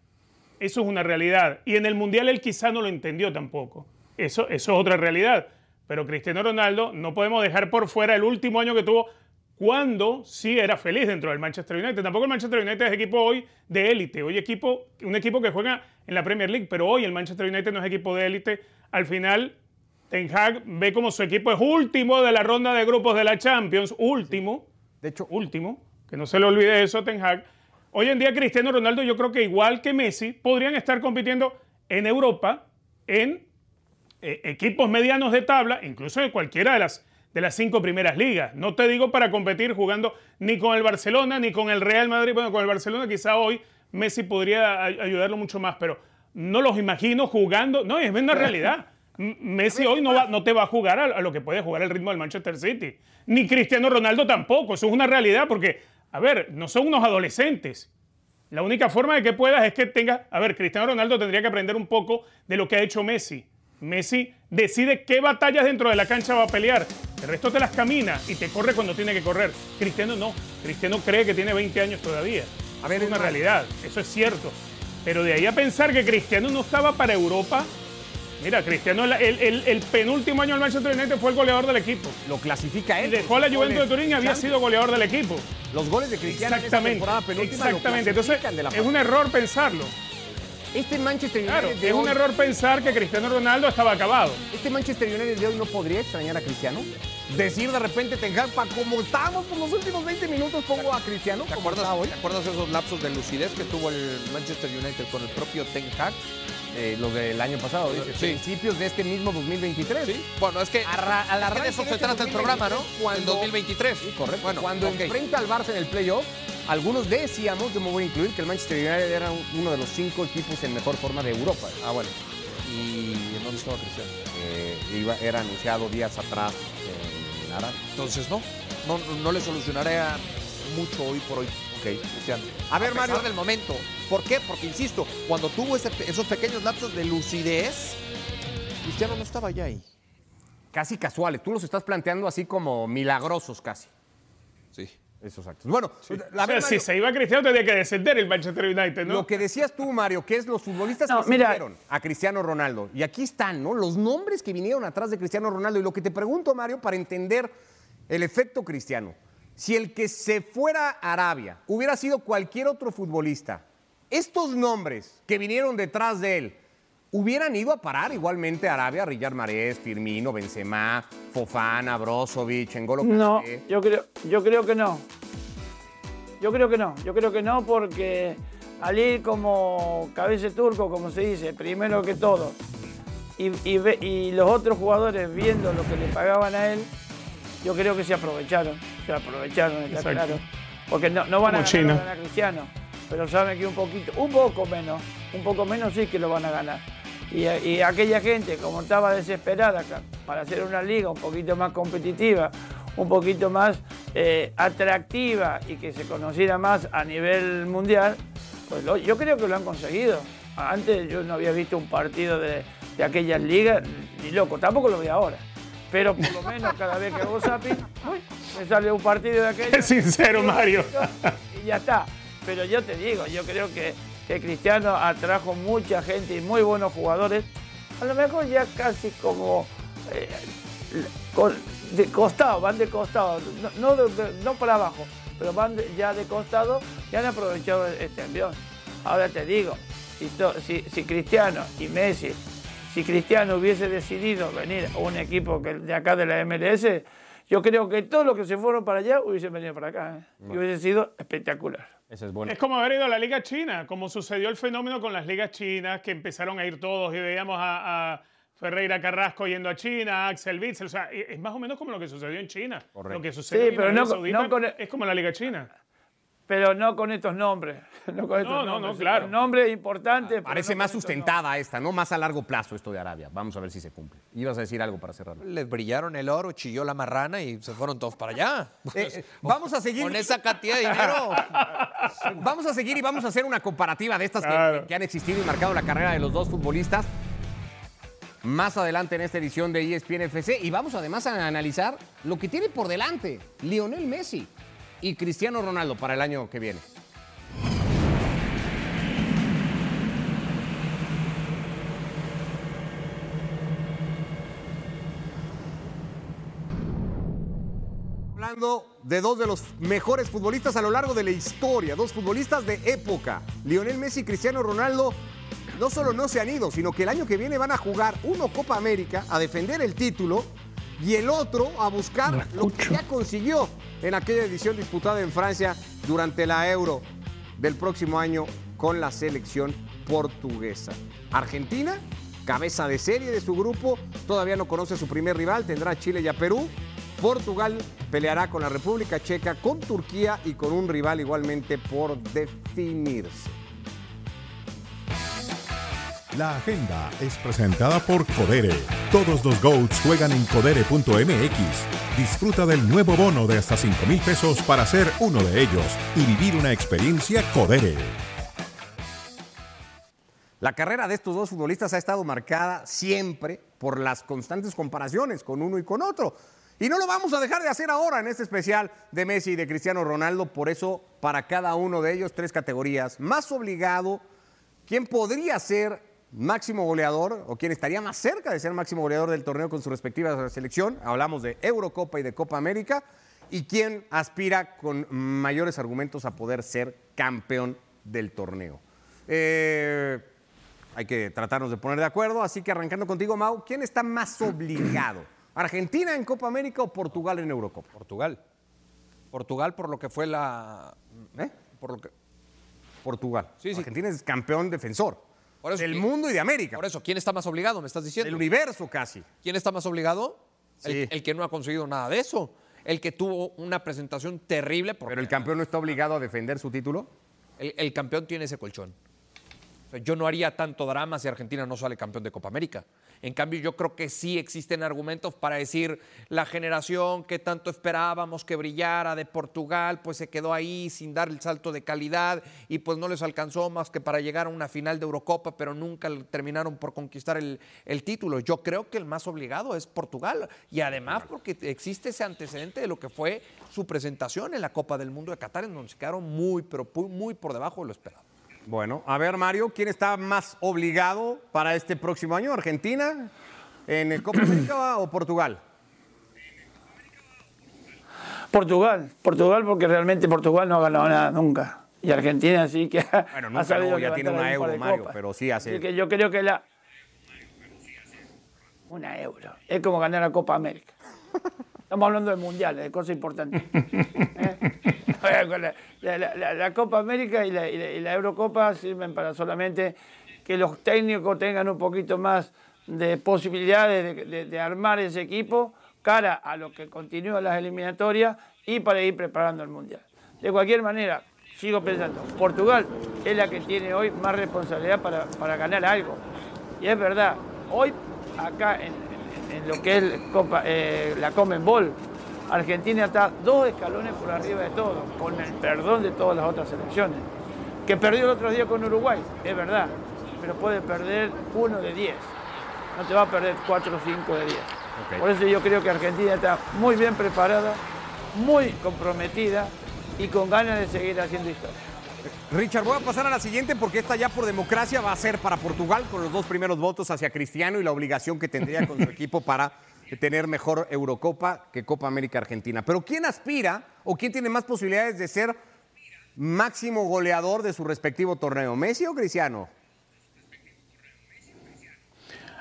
Speaker 5: Eso es una realidad. Y en el Mundial él quizá no lo entendió tampoco. Eso, es otra realidad. Pero Cristiano Ronaldo no podemos dejar por fuera el último año que tuvo cuando sí era feliz dentro del Manchester United. Tampoco el Manchester United es equipo hoy de élite. Hoy equipo, un equipo que juega en la Premier League. Pero hoy el Manchester United no es equipo de élite. Al final, Ten Hag ve como su equipo es último de la ronda de grupos de la Champions. Último
Speaker 3: De hecho,
Speaker 5: último, que no se le olvide eso a Ten Hag. Hoy en día Cristiano Ronaldo yo creo que igual que Messi podrían estar compitiendo en Europa en eh, equipos medianos de tabla, incluso en cualquiera de las, de las cinco primeras ligas. No te digo para competir jugando ni con el Barcelona ni con el Real Madrid. Bueno, con el Barcelona quizá hoy Messi podría ay- ayudarlo mucho más, pero no los imagino jugando. No, es una realidad. Messi hoy no, va- no te va a jugar a, a lo que puede jugar el ritmo del Manchester City. Ni Cristiano Ronaldo tampoco. Eso es una realidad porque, a ver, no son unos adolescentes. La única forma de que puedas es que tengas. A ver, Cristiano Ronaldo tendría que aprender un poco de lo que ha hecho Messi. Messi decide qué batallas dentro de la cancha va a pelear. El resto te las camina y te corre cuando tiene que correr. Cristiano no. Cristiano cree que tiene 20 años todavía.
Speaker 3: A ver,
Speaker 5: es una realidad. Eso es cierto. Pero de ahí a pensar que Cristiano no estaba para Europa. Mira, Cristiano, el, el- el- el penúltimo año del Manchester United fue el goleador del equipo.
Speaker 3: lo clasifica
Speaker 5: Y
Speaker 3: él.
Speaker 5: dejó a la Juventus de Turín y había sido goleador del equipo.
Speaker 3: Los goles de Cristiano en esa
Speaker 5: Exactamente.
Speaker 3: temporada penúltima lo
Speaker 5: Exactamente. Entonces,
Speaker 3: clasifican de la
Speaker 5: es un error pensarlo.
Speaker 3: Este Manchester United
Speaker 5: Claro,
Speaker 3: de
Speaker 5: es un error pensar que Cristiano Ronaldo estaba acabado.
Speaker 3: ¿Este Manchester United de hoy no podría extrañar a Cristiano? Decir de repente, Ten como estábamos por los últimos 20 minutos, pongo a Cristiano.
Speaker 4: ¿Te acuerdas,
Speaker 3: hoy.
Speaker 4: ¿Te acuerdas esos lapsos de lucidez que tuvo el Manchester United con el propio Ten Hag?
Speaker 3: Eh, lo del año pasado, dice.
Speaker 4: Sí.
Speaker 3: Principios de este mismo 2023.
Speaker 4: Sí, bueno, es que,
Speaker 3: Arra-
Speaker 4: es que de eso se
Speaker 3: este
Speaker 4: trata el programa, ¿no?
Speaker 3: 2023, cuando-
Speaker 4: El 2023.
Speaker 3: Sí, correcto.
Speaker 4: Bueno,
Speaker 3: Cuando enfrenta al Barça en el playoff, algunos decíamos, yo me voy a incluir, que el Manchester United era un- uno de los cinco equipos en mejor forma de Europa.
Speaker 4: Ah, bueno. ¿Y en dónde estaba Cristiano?
Speaker 3: Eh, iba- era anunciado días atrás en Arabia.
Speaker 4: Entonces, no. No, no- le solucionaré a mucho hoy por hoy. Ok, Cristiano.
Speaker 3: A ver,
Speaker 4: pesar
Speaker 3: Mario.
Speaker 4: del momento. ¿Por qué? Porque, insisto, cuando tuvo ese- esos pequeños lapsos de lucidez, Cristiano no estaba ya ahí.
Speaker 3: Casi casuales. Tú los estás planteando así como milagrosos casi.
Speaker 4: Sí.
Speaker 3: Esos actos. Bueno, a
Speaker 5: O sea, si se iba Cristiano, tenía que descender el Manchester United, ¿no?
Speaker 3: Lo que decías tú, Mario, que es los futbolistas
Speaker 6: No,
Speaker 3: que
Speaker 6: mira.
Speaker 3: siguieron a Cristiano Ronaldo. Y aquí están, ¿no? Los nombres que vinieron atrás de Cristiano Ronaldo. Y lo que te pregunto, Mario, para entender el efecto Cristiano. Si el que se fuera a Arabia hubiera sido cualquier otro futbolista, estos nombres que vinieron detrás de él, hubieran ido a parar igualmente a Arabia, Riyad Mahrez, Firmino, Benzema, Fofana, Brozovic, N'Golo
Speaker 6: No, yo creo, yo creo que no. Yo creo que no, yo creo que no porque al ir como cabeza turco, como se dice, primero que todo, y, y los otros jugadores viendo lo que le pagaban a él, yo creo que se aprovecharon, se aprovecharon, está
Speaker 5: Exacto.
Speaker 6: claro. Porque no, no van a ganar, ganar Cristiano, pero saben que un poquito, un poco menos, un poco menos sí que lo van a ganar. Y, y aquella gente, como estaba desesperada para hacer una liga un poquito más competitiva, un poquito más eh, atractiva y que se conociera más a nivel mundial, pues lo- yo creo que lo han conseguido. Antes yo no había visto un partido de, de aquellas ligas, ni loco, tampoco lo veo ahora. Pero por lo menos cada vez que hago zapping, uy, me sale un partido de aquellos.
Speaker 5: Qué sincero, Mario.
Speaker 6: Y ya está. Pero yo te digo, yo creo que, que Cristiano atrajo mucha gente y muy buenos jugadores. A lo mejor ya casi como eh, con- de costado, van de costado, no, no, para abajo, pero van de- ya de costado y han aprovechado este envión. Ahora te digo, si, to- si, si Cristiano y Messi, si Cristiano hubiese decidido venir a un equipo que de acá de la MLS, yo creo que todos los que se fueron para allá hubiesen venido para acá. ¿eh? Y hubiese sido espectacular.
Speaker 3: Ese es bueno.
Speaker 5: Es como haber ido a la Liga China, como sucedió el fenómeno con las ligas chinas, que empezaron a ir todos y veíamos a, a Ferreira Carrasco yendo a China, a Axel Witsel. O sea, es más o menos como lo que sucedió en China.
Speaker 3: Correcto.
Speaker 5: Lo que sucedió
Speaker 6: Sí,
Speaker 5: en
Speaker 6: pero
Speaker 5: Saudita
Speaker 6: no con-
Speaker 5: es como la Liga China.
Speaker 6: Pero no con estos nombres. No, con estos
Speaker 5: No, no,
Speaker 6: nombres.
Speaker 5: no, claro.
Speaker 6: Nombres importantes. pero
Speaker 3: Parece
Speaker 6: no
Speaker 3: más sustentada esta, ¿no? Más a largo plazo esto de Arabia. Vamos a ver si se cumple. Ibas a decir algo para cerrar.
Speaker 4: Les brillaron el oro, chilló la marrana y se fueron todos para allá.
Speaker 3: Eh, eh, vamos a seguir.
Speaker 4: Con esa cantidad de dinero.
Speaker 3: Vamos a seguir y vamos a hacer una comparativa de estas que-
Speaker 5: Claro.
Speaker 3: que, han existido y marcado la carrera de los dos futbolistas. Más adelante en esta edición de ESPN FC y vamos además a analizar lo que tiene por delante Lionel Messi y Cristiano Ronaldo para el año que viene. Hablando de dos de los mejores futbolistas a lo largo de la historia, dos futbolistas de época, Lionel Messi y Cristiano Ronaldo, no solo no se han ido, sino que el año que viene van a jugar uno Copa América a defender el título y el otro a buscar lo que ya consiguió en aquella edición disputada en Francia durante la Euro del próximo año con la selección portuguesa. Argentina, cabeza de serie de su grupo, todavía no conoce a su primer rival, tendrá a Chile y a Perú. Portugal peleará con la República Checa, con Turquía y con un rival igualmente por definirse.
Speaker 8: La agenda es presentada por Codere. Todos los GOATs juegan en codere.mx. Disfruta del nuevo bono de hasta 5 mil pesos para ser uno de ellos y vivir una experiencia Codere.
Speaker 3: La carrera de estos dos futbolistas ha estado marcada siempre por las constantes comparaciones con uno y con otro. Y no lo vamos a dejar de hacer ahora en este especial de Messi y de Cristiano Ronaldo. Por eso, para cada uno de ellos, tres categorías. Más obligado, ¿quién podría ser máximo goleador o quién estaría más cerca de ser máximo goleador del torneo con su respectiva selección? Hablamos de Eurocopa y de Copa América. ¿Y quién aspira con mayores argumentos a poder ser campeón del torneo? Eh, hay que tratarnos de poner de acuerdo, así que arrancando contigo, Mau, ¿quién está más obligado? ¿Argentina en Copa América o Portugal en Eurocopa?
Speaker 4: Portugal. Portugal por lo que fue la...
Speaker 3: ¿Eh?
Speaker 4: Por lo que,
Speaker 3: Portugal.
Speaker 4: Sí, sí.
Speaker 3: Argentina es campeón defensor
Speaker 4: Por eso,
Speaker 3: del
Speaker 4: ¿quién-
Speaker 3: mundo y de América,
Speaker 4: por eso, ¿quién está más obligado? Me estás diciendo.
Speaker 3: del universo casi.
Speaker 4: ¿Quién está más obligado? El, el que no ha conseguido nada de eso. El que tuvo una presentación terrible. Porque
Speaker 3: Pero el campeón no está obligado a defender su título.
Speaker 4: el, el campeón tiene ese colchón. O sea, yo no haría tanto drama si Argentina no sale campeón de Copa América. En cambio, yo creo que sí existen argumentos para decir la generación que tanto esperábamos que brillara de Portugal, pues se quedó ahí sin dar el salto de calidad y pues no les alcanzó más que para llegar a una final de Eurocopa, pero nunca terminaron por conquistar el, título. Yo creo que el más obligado es Portugal y además porque existe ese antecedente de lo que fue su presentación en la Copa del Mundo de Qatar, en donde se quedaron muy, pero muy por debajo de lo esperado.
Speaker 3: Bueno, a ver, Mario, ¿quién está más obligado para este próximo año? ¿Argentina en el Copa América o Portugal?
Speaker 6: Portugal, Portugal porque realmente Portugal no ha ganado nada nunca. Y Argentina sí que ha,
Speaker 3: Bueno,
Speaker 6: ha
Speaker 3: nunca
Speaker 6: sabido
Speaker 3: no, ya tiene una Euro, Mario,
Speaker 6: copas.
Speaker 3: pero sí hace-
Speaker 6: Así que yo creo que la, una euro. Es como ganar la Copa América. Estamos hablando de mundiales, de cosas importantes. ¿Eh? La, la- la- la Copa América y la, y la- y la Eurocopa sirven para solamente que los técnicos tengan un poquito más de posibilidades de, de- de armar ese equipo cara a lo que continúan las eliminatorias y para ir preparando el mundial. De cualquier manera, sigo pensando, Portugal es la que tiene hoy más responsabilidad para, para ganar algo. Y es verdad, hoy acá en, en- lo que es Copa, eh, la Ball, Argentina está dos escalones por arriba de todo, con el perdón de todas las otras selecciones. Que perdió el otro día con Uruguay, es verdad, pero puede perder uno de diez. No te va a perder cuatro o cinco de diez. Por eso yo creo que Argentina está muy bien preparada, muy comprometida y con ganas de seguir haciendo historia.
Speaker 3: Richard, voy a pasar a la siguiente porque esta ya por democracia va a ser para Portugal con los dos primeros votos hacia Cristiano y la obligación que tendría con su equipo para tener mejor Eurocopa que Copa América Argentina. Pero ¿quién aspira o quién tiene más posibilidades de ser máximo goleador de su respectivo torneo? ¿Messi o Cristiano?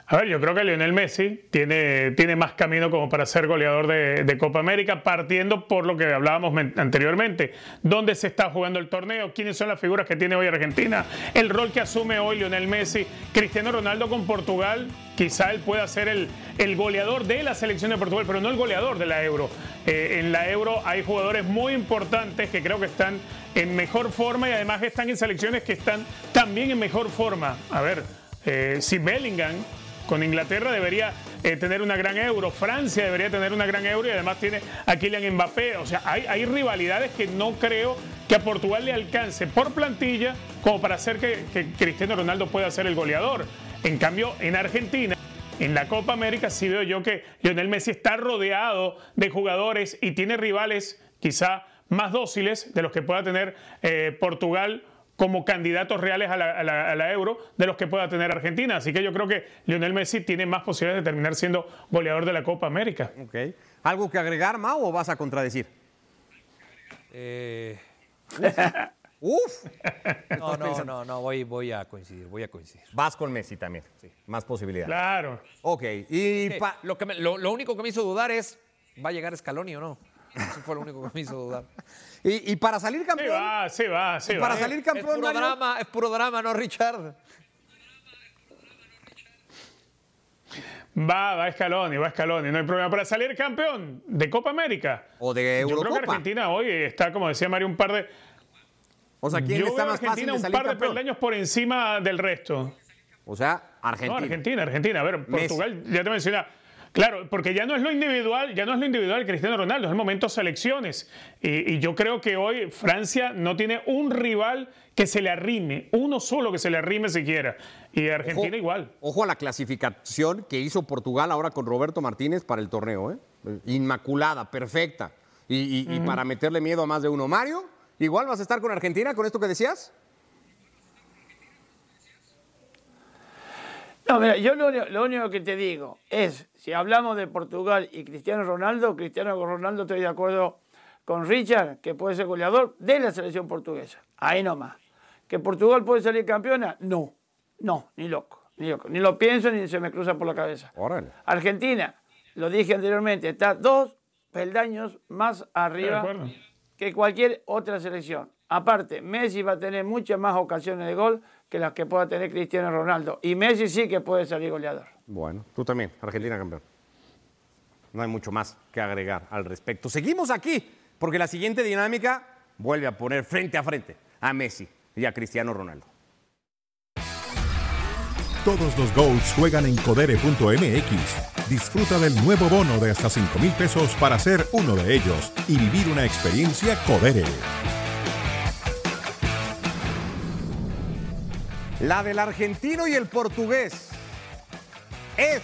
Speaker 5: A ver, yo creo que Lionel Messi tiene, tiene más camino como para ser goleador de, Copa América, partiendo por lo que hablábamos men- anteriormente. ¿Dónde se está jugando el torneo? ¿Quiénes son las figuras que tiene hoy Argentina? El rol que asume hoy Lionel Messi. Cristiano Ronaldo con Portugal, quizá él pueda ser el, el goleador de la selección de Portugal, pero no el goleador de la Euro. Eh, en la Euro hay jugadores muy importantes que creo que están en mejor forma y además están en selecciones que están también en mejor forma. A ver, eh, si Bellingham con Inglaterra debería eh, tener una gran euro, Francia debería tener una gran euro y además tiene a Kylian Mbappé. O sea, hay, hay rivalidades que no creo que a Portugal le alcance por plantilla como para hacer que, Cristiano Ronaldo pueda ser el goleador. En cambio, en Argentina, en la Copa América, sí veo yo que Lionel Messi está rodeado de jugadores y tiene rivales quizá más dóciles de los que pueda tener eh, Portugal como candidatos reales a la, a la- a la Euro de los que pueda tener Argentina. Así que yo creo que Lionel Messi tiene más posibilidades de terminar siendo goleador de la Copa América.
Speaker 3: Ok. ¿Algo que agregar, Mau, o vas a contradecir?
Speaker 4: Eh,
Speaker 3: Uf.
Speaker 4: no, no, no, no, voy, voy a coincidir, voy a coincidir.
Speaker 3: Vas con Messi también. Sí. Más posibilidades.
Speaker 5: Claro.
Speaker 3: Ok. Y pa-
Speaker 4: lo, que me- lo, lo único que me hizo dudar es, ¿va a llegar Scaloni o no? Eso fue lo único que me hizo dudar.
Speaker 3: y, y para salir
Speaker 5: Sí
Speaker 3: campeón.
Speaker 5: va, sí va, sí
Speaker 3: y
Speaker 5: va.
Speaker 3: para salir
Speaker 4: Es
Speaker 3: campeón,
Speaker 4: puro
Speaker 3: Mario,
Speaker 4: drama, es puro drama, ¿no, Richard?
Speaker 5: Va, va Scaloni, va Scaloni, no hay problema. Para salir campeón de Copa América.
Speaker 3: O de
Speaker 5: Yo creo que
Speaker 3: Eurocopa.
Speaker 5: Argentina hoy está, como decía Mario, un par de...
Speaker 3: O sea, ¿quién
Speaker 5: Yo
Speaker 3: está más fácil
Speaker 5: Argentina
Speaker 3: de
Speaker 5: un
Speaker 3: salir
Speaker 5: par de peldaños por encima del resto.
Speaker 3: O sea,
Speaker 5: No,
Speaker 3: Argentina.
Speaker 5: Argentina, Argentina. A ver,
Speaker 3: Messi.
Speaker 5: Portugal, ya te mencionaba. Claro, porque ya no es lo individual, ya no es lo individual Cristiano Ronaldo, es el momento selecciones. Y, y yo creo que hoy Francia no tiene un rival que se le arrime, uno solo que se le arrime siquiera. Y Argentina
Speaker 3: Ojo-
Speaker 5: igual.
Speaker 3: Ojo a la clasificación que hizo Portugal ahora con Roberto Martínez para el torneo. ¿eh? Inmaculada, perfecta. Y, y- y para meterle miedo a más de uno. Mario, igual vas a estar con Argentina con esto que decías.
Speaker 6: No, mira, yo lo, único- lo único que te digo es, si hablamos de Portugal y Cristiano Ronaldo, Cristiano Ronaldo estoy de acuerdo con Richard, que puede ser goleador de la selección portuguesa. Ahí nomás. ¿Que Portugal puede salir campeona? No, no, ni loco, ni loco. Ni lo pienso ni se me cruza por la cabeza.
Speaker 3: Órale.
Speaker 6: Argentina, lo dije anteriormente, está dos peldaños más arriba que cualquier otra selección. Aparte, Messi va a tener muchas más ocasiones de gol que las que pueda tener Cristiano Ronaldo. Y Messi sí que puede salir goleador.
Speaker 3: Bueno, tú también, Argentina campeón. No hay mucho más que agregar al respecto. Seguimos aquí, porque la siguiente dinámica vuelve a poner frente a frente a Messi y a Cristiano Ronaldo.
Speaker 8: Todos los GOATs juegan en codere.mx. Disfruta del nuevo bono de hasta 5 mil pesos para ser uno de ellos y vivir una experiencia Codere.
Speaker 3: La del argentino y el portugués es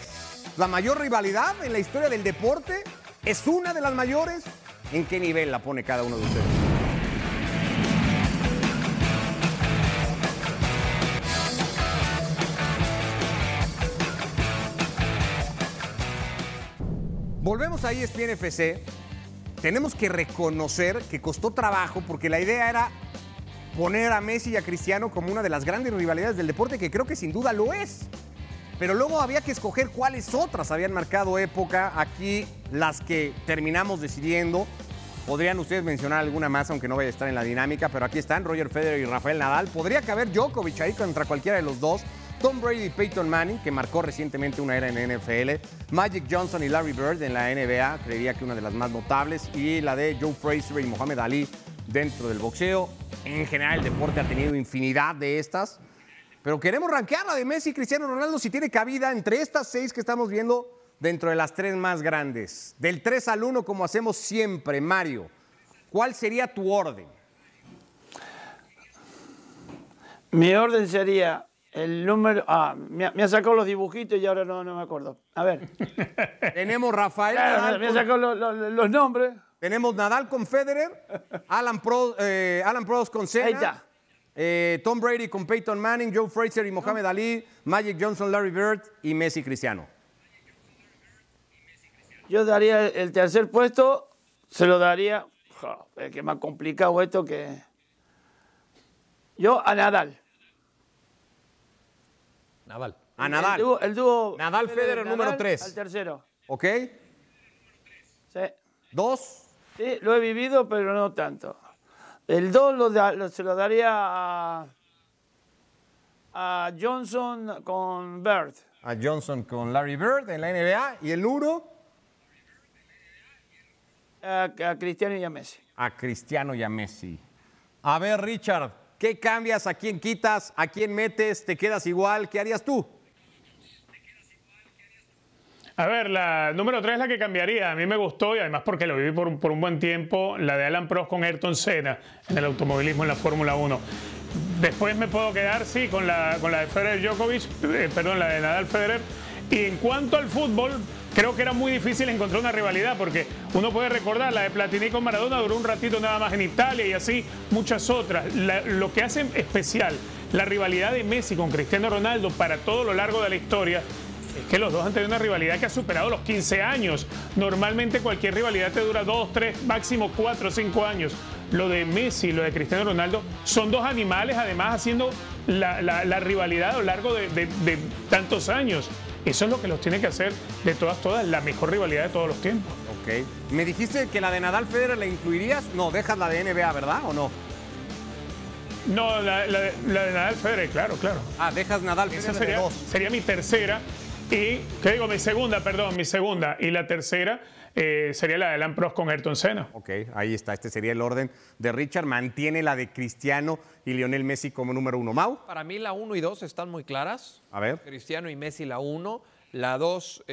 Speaker 3: la mayor rivalidad en la historia del deporte. Es una de las mayores. ¿En qué nivel la pone cada uno de ustedes? Volvemos a ESPN FC. Tenemos que reconocer que costó trabajo porque la idea era poner a Messi y a Cristiano como una de las grandes rivalidades del deporte, que creo que sin duda lo es. pero luego había que escoger cuáles otras habían marcado época. Aquí las que terminamos decidiendo. Podrían ustedes mencionar alguna más, aunque no vaya a estar en la dinámica, pero aquí están Roger Federer y Rafael Nadal. Podría caber Djokovic ahí contra cualquiera de los dos. Tom Brady y Peyton Manning, que marcó recientemente una era en NFL. Magic Johnson y Larry Bird en la NBA, creería que una de las más notables. Y la de Joe Frazier y Muhammad Ali dentro del boxeo. En general, el deporte ha tenido infinidad de estas. Pero queremos rankear la de Messi y Cristiano Ronaldo si tiene cabida entre estas seis que estamos viendo dentro de las tres más grandes. Del 3 al 1, como hacemos siempre, Mario. ¿Cuál sería tu orden?
Speaker 6: Mi orden sería el número. Ah, me, ha- sacado los dibujitos y ahora no, no me acuerdo. A ver.
Speaker 3: Tenemos Rafael
Speaker 6: Claro, me ha sacado los, los- los nombres.
Speaker 3: Tenemos Nadal con Federer, Alan, Pro, eh, Alan Prost con Senna, eh, Tom Brady con Peyton Manning, Joe Frazier y Mohamed Ali, Magic Johnson, Larry Bird y Messi Cristiano.
Speaker 6: Yo daría el- tercer puesto, se lo daría. jo, es que ha complicado esto que. Yo a Nadal.
Speaker 4: Nadal.
Speaker 3: A
Speaker 6: El
Speaker 3: Nadal,
Speaker 6: dúo- El dúo.
Speaker 3: Nadal, Federer, número
Speaker 6: Nadal
Speaker 3: tres.
Speaker 6: Al tercero.
Speaker 3: ¿ok?
Speaker 6: Sí.
Speaker 3: Dos,
Speaker 6: Sí, lo he vivido, pero no tanto. El 2 lo da- lo- se lo daría a, a Johnson con Bird.
Speaker 3: a Johnson con Larry Bird en la NBA y el uno
Speaker 6: A, a Cristiano y a Messi.
Speaker 3: a Cristiano y a Messi. A ver, Richard, ¿qué cambias? ¿A quién quitas? ¿A quién metes? ¿Te quedas igual? ¿Qué harías tú?
Speaker 5: A ver, la número 3 es la que cambiaría. A mí me gustó y además porque lo viví por, un- por un buen tiempo, la de Alan Prost con Ayrton Senna en el automovilismo en la Fórmula 1. Después me puedo quedar, sí, con la, con la de Federer Djokovic, eh, perdón, la de Nadal Federer. Y en cuanto al fútbol, creo que era muy difícil encontrar una rivalidad porque uno puede recordar la de Platini con Maradona duró un ratito nada más en Italia y así muchas otras. Lo que hace especial la rivalidad de Messi con Cristiano Ronaldo para todo lo largo de la historia es que los dos han tenido una rivalidad que ha superado los 15 años. Normalmente cualquier rivalidad te dura 2, 3, máximo 4 o 5 años. Lo de Messi y lo de Cristiano Ronaldo son dos animales, además haciendo la, la- la rivalidad a lo largo de, de- de tantos años. Eso es lo que los tiene que hacer de todas, todas, la mejor rivalidad de todos los tiempos.
Speaker 3: Ok. ¿Me dijiste que la de Nadal Federer la incluirías? No, dejas la de NBA, ¿verdad? ¿O no?
Speaker 5: No, la, la de, la de Nadal Federer, claro, claro.
Speaker 3: Ah, dejas Nadal
Speaker 5: Esa
Speaker 3: Federer de
Speaker 5: sería,
Speaker 3: dos.
Speaker 5: sería mi tercera. Y, ¿qué digo? Mi segunda, perdón, mi segunda. Y la tercera eh, sería la de Alan Prost con Ayrton Senna.
Speaker 3: Ok, ahí está. Este sería el orden de Richard. Mantiene la de Cristiano y Lionel Messi como número uno. Mau,
Speaker 4: Para mí la 1 y 2 están muy claras.
Speaker 3: a ver.
Speaker 4: Cristiano y Messi la 1. La 2,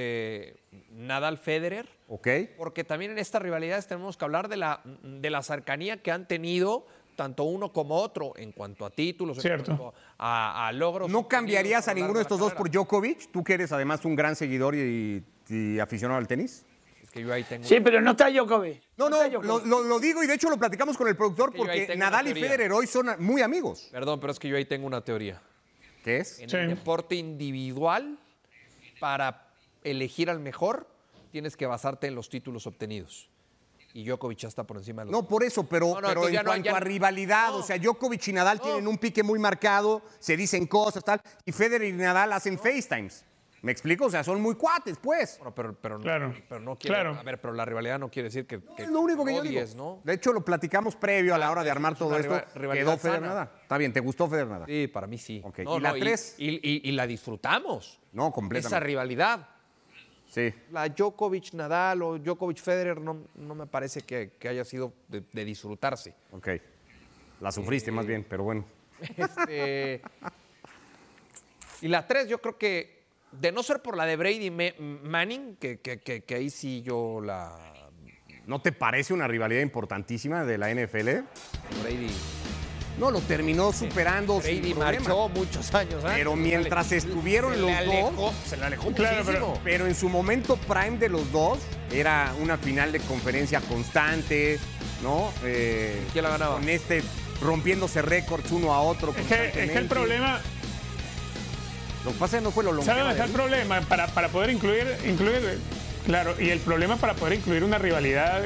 Speaker 4: Nadal Federer.
Speaker 3: Ok.
Speaker 4: Porque también en estas rivalidades tenemos que hablar de la, de la cercanía que han tenido tanto uno como otro en cuanto a títulos, en
Speaker 5: Cierto.
Speaker 4: cuanto a, a logros.
Speaker 3: ¿No cambiarías a ninguno de estos dos por. Djokovic? Tú que eres además un gran seguidor y, y aficionado al tenis.
Speaker 4: Es que yo ahí tengo.
Speaker 6: Sí, pero no está Djokovic.
Speaker 3: No, no, lo,
Speaker 6: Djokovic.
Speaker 3: lo- lo digo y de hecho lo platicamos con el productor
Speaker 4: que
Speaker 3: porque Nadal y. Federer hoy son muy amigos.
Speaker 4: Perdón, pero es que yo ahí tengo una teoría.
Speaker 3: ¿Qué es?
Speaker 4: En
Speaker 5: Sí.
Speaker 4: el deporte individual, para elegir al mejor, tienes que basarte en los títulos obtenidos. Y Djokovic ya está por encima de los
Speaker 3: No, por eso, pero,
Speaker 4: No, no,
Speaker 3: pero en
Speaker 4: ya no-
Speaker 3: cuanto
Speaker 4: ya
Speaker 3: a rivalidad,
Speaker 4: No.
Speaker 3: o sea, Djokovic y Nadal
Speaker 4: No.
Speaker 3: tienen un pique muy marcado, se dicen cosas, tal, y Federer y Nadal hacen FaceTimes. ¿Me explico? O sea, son muy cuates, pues.
Speaker 4: Bueno, pero, pero, no-
Speaker 5: Claro,
Speaker 4: pero no quiere.
Speaker 5: claro.
Speaker 4: A ver, pero la rivalidad no quiere decir que. que
Speaker 3: es lo único que yo digo.
Speaker 4: ¿no?
Speaker 3: De hecho, lo platicamos previo a la hora de armar
Speaker 4: es
Speaker 3: todo esto. Quedó Federer. Nadal. Está bien, ¿te gustó Federer Nadal?
Speaker 4: Sí, para mí sí.
Speaker 3: Ok, ¿y la tres?
Speaker 4: Y, y- y la disfrutamos.
Speaker 3: No,
Speaker 4: Esa
Speaker 3: completamente.
Speaker 4: rivalidad.
Speaker 3: Sí.
Speaker 4: La Djokovic Nadal o Djokovic Federer no, no me parece que, que haya sido de, de disfrutarse.
Speaker 3: Ok. La sufriste más bien, pero bueno.
Speaker 4: Este, y la tres, yo creo que, de no ser por la de Brady Me- Manning, que, que- que- que ahí sí yo la.
Speaker 3: ¿No te parece una rivalidad importantísima de la NFL?
Speaker 4: Brady,
Speaker 3: No, lo terminó superando sin
Speaker 4: Brady
Speaker 3: problema.
Speaker 4: marchó muchos años antes.
Speaker 3: Pero mientras
Speaker 4: Se
Speaker 3: estuvieron
Speaker 4: se
Speaker 3: los
Speaker 4: le alejó,
Speaker 3: dos-
Speaker 4: Se le alejó
Speaker 5: Claro,
Speaker 4: muchísimo.
Speaker 3: Pero en su momento prime de los dos era una final de conferencia constante, ¿no? Eh,
Speaker 4: ¿Quién la ganaba?
Speaker 3: Con este rompiéndose récords uno a otro.
Speaker 5: Es que, es que el problema,
Speaker 3: Lo que pasa es que no fue lo longevo.
Speaker 5: ¿Sabes dónde está el problema? Para, para poder incluir, incluir, claro, y el problema para poder incluir una rivalidad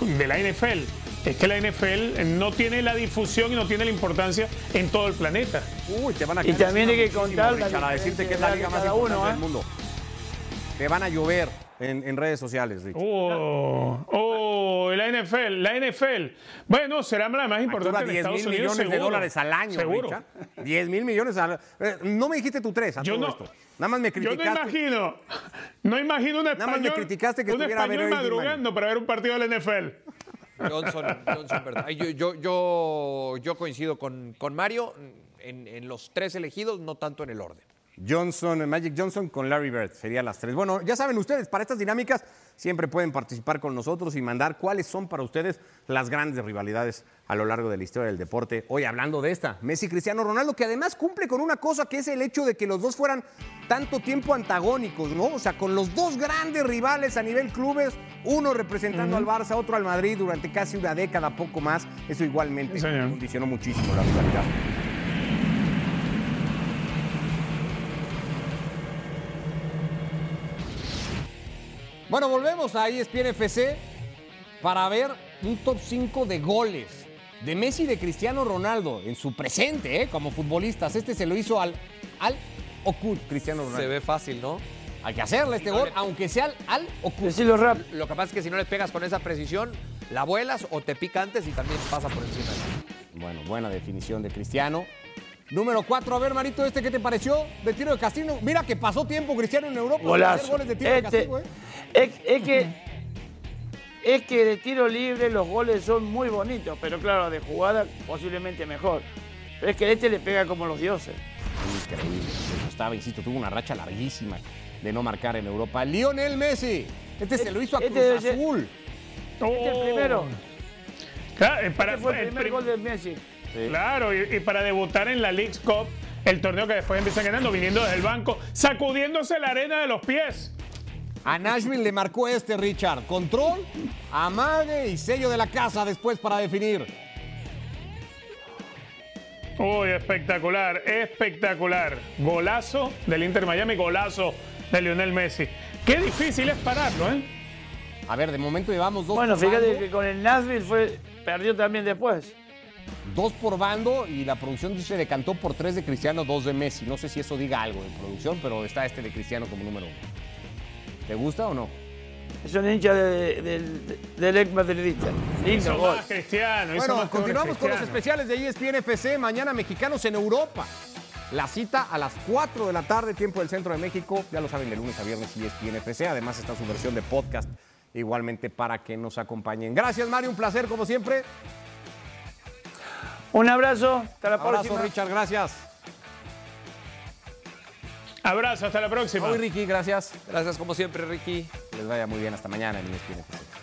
Speaker 5: de la NFL es que la NFL no tiene la difusión y no tiene la importancia en todo el planeta.
Speaker 3: Uy, te van a
Speaker 6: Y también hay que contar la
Speaker 3: Richard, a decirte que es la liga más importante
Speaker 6: uno,
Speaker 3: del
Speaker 6: ¿eh?
Speaker 3: mundo. Te van a llover en, en redes sociales, Richard.
Speaker 5: Oh, oh, la NFL, la NFL. Bueno, será la más importante en
Speaker 3: 10
Speaker 5: Estados
Speaker 3: mil
Speaker 5: Unidos.
Speaker 3: millones de dólares al año,
Speaker 5: Seguro.
Speaker 3: Richard. 10 mil millones al eh, No me dijiste tu tres a
Speaker 5: Yo
Speaker 3: todo
Speaker 5: no-
Speaker 3: esto. Nada más me
Speaker 5: Yo no
Speaker 3: criticaste.
Speaker 5: imagino, no imagino un
Speaker 3: más me
Speaker 5: español,
Speaker 3: criticaste que
Speaker 5: un español madrugando para ver un partido de la NFL.
Speaker 4: Johnson, Johnson, verdad. Yo, yo, yo, yo coincido con, con Mario en, en los tres elegidos, no tanto en el orden.
Speaker 3: Johnson, Magic Johnson con Larry Bird, serían las tres. Bueno, ya saben ustedes, para estas dinámicas siempre pueden participar con nosotros y mandar cuáles son para ustedes las grandes rivalidades a lo largo de la historia del deporte. Hoy hablando de esta, Messi Cristiano Ronaldo, que además cumple con una cosa que es el hecho de que los dos fueran tanto tiempo antagónicos, ¿no? O sea, con los dos grandes rivales a nivel clubes, uno representando al Barça, otro al Madrid durante casi una década, poco más. Eso igualmente
Speaker 5: Sí,
Speaker 3: condicionó muchísimo la rivalidad. Bueno, volvemos a ESPN FC para ver un top 5 de goles de Messi y de Cristiano Ronaldo en su presente ¿eh? como futbolistas. Este se lo hizo al, al Okud, Cristiano Ronaldo.
Speaker 4: Se ve fácil, ¿no?
Speaker 3: Hay que hacerle este
Speaker 4: no
Speaker 3: gol,
Speaker 4: le-
Speaker 3: aunque sea al, al.
Speaker 6: Decirlo rap.
Speaker 4: Lo que pasa es que si no le pegas con esa precisión, la vuelas o te pica antes y también pasa por encima.
Speaker 3: Bueno, buena definición de Cristiano. Número 4, a ver, Marito, ¿este qué te pareció? De tiro de castigo. Mira que pasó tiempo Cristiano en Europa.
Speaker 6: Golazo.
Speaker 3: goles de tiro de
Speaker 6: Este-
Speaker 3: castigo, ¿eh?
Speaker 6: es, es que es que de tiro libre los goles son muy bonitos, pero claro, de jugada posiblemente mejor. Pero es que este le pega como los dioses.
Speaker 3: Increíble. Le costaba, insisto, tuvo una racha larguísima de no marcar en Europa. Lionel Messi. Este se lo hizo a
Speaker 6: Este
Speaker 3: Cruz
Speaker 6: ser-
Speaker 3: Azul.
Speaker 6: Este es el primero.
Speaker 5: Claro, eh, para,
Speaker 6: Este fue el
Speaker 5: el
Speaker 6: primer
Speaker 5: prim-
Speaker 6: gol de Messi.
Speaker 5: Claro, y, y para debutar en la League's Cup, el torneo que después empiezan ganando, viniendo desde el banco, sacudiéndose la arena de los pies.
Speaker 3: A Nashville le marcó este, Richard. Control, amague y sello de la casa después para definir.
Speaker 5: Uy, espectacular, espectacular. Golazo del Inter Miami, golazo de Lionel Messi. Qué difícil es pararlo, ¿eh?
Speaker 3: A ver, de momento llevamos dos
Speaker 6: Bueno, fíjate que con el Nashville fue, perdió también después.
Speaker 3: Dos por bando y la producción se decantó por tres de Cristiano, dos de Messi. No sé si eso diga algo de producción, pero está este de Cristiano como número uno. ¿Te gusta o no?
Speaker 6: Es un hincha de- del, del ex madridista. Lindo gol.
Speaker 5: Cristiano.
Speaker 3: Bueno, continuamos con los especiales de ESPN FC. Mañana mexicanos en Europa. La cita a las 4 de la tarde, tiempo del centro de México. Ya lo saben, de lunes a viernes ESPN FC. Además está su versión de podcast igualmente para que nos acompañen. Gracias, Mario. Un placer, como siempre.
Speaker 6: Un abrazo. Hasta la
Speaker 3: Abrazo,
Speaker 6: próxima.
Speaker 3: Richard. Gracias.
Speaker 5: Abrazo, hasta la próxima.
Speaker 3: Hoy, Ricky. Gracias.
Speaker 4: Gracias como siempre, Ricky.
Speaker 3: Les vaya muy bien. Hasta mañana en E ESPN.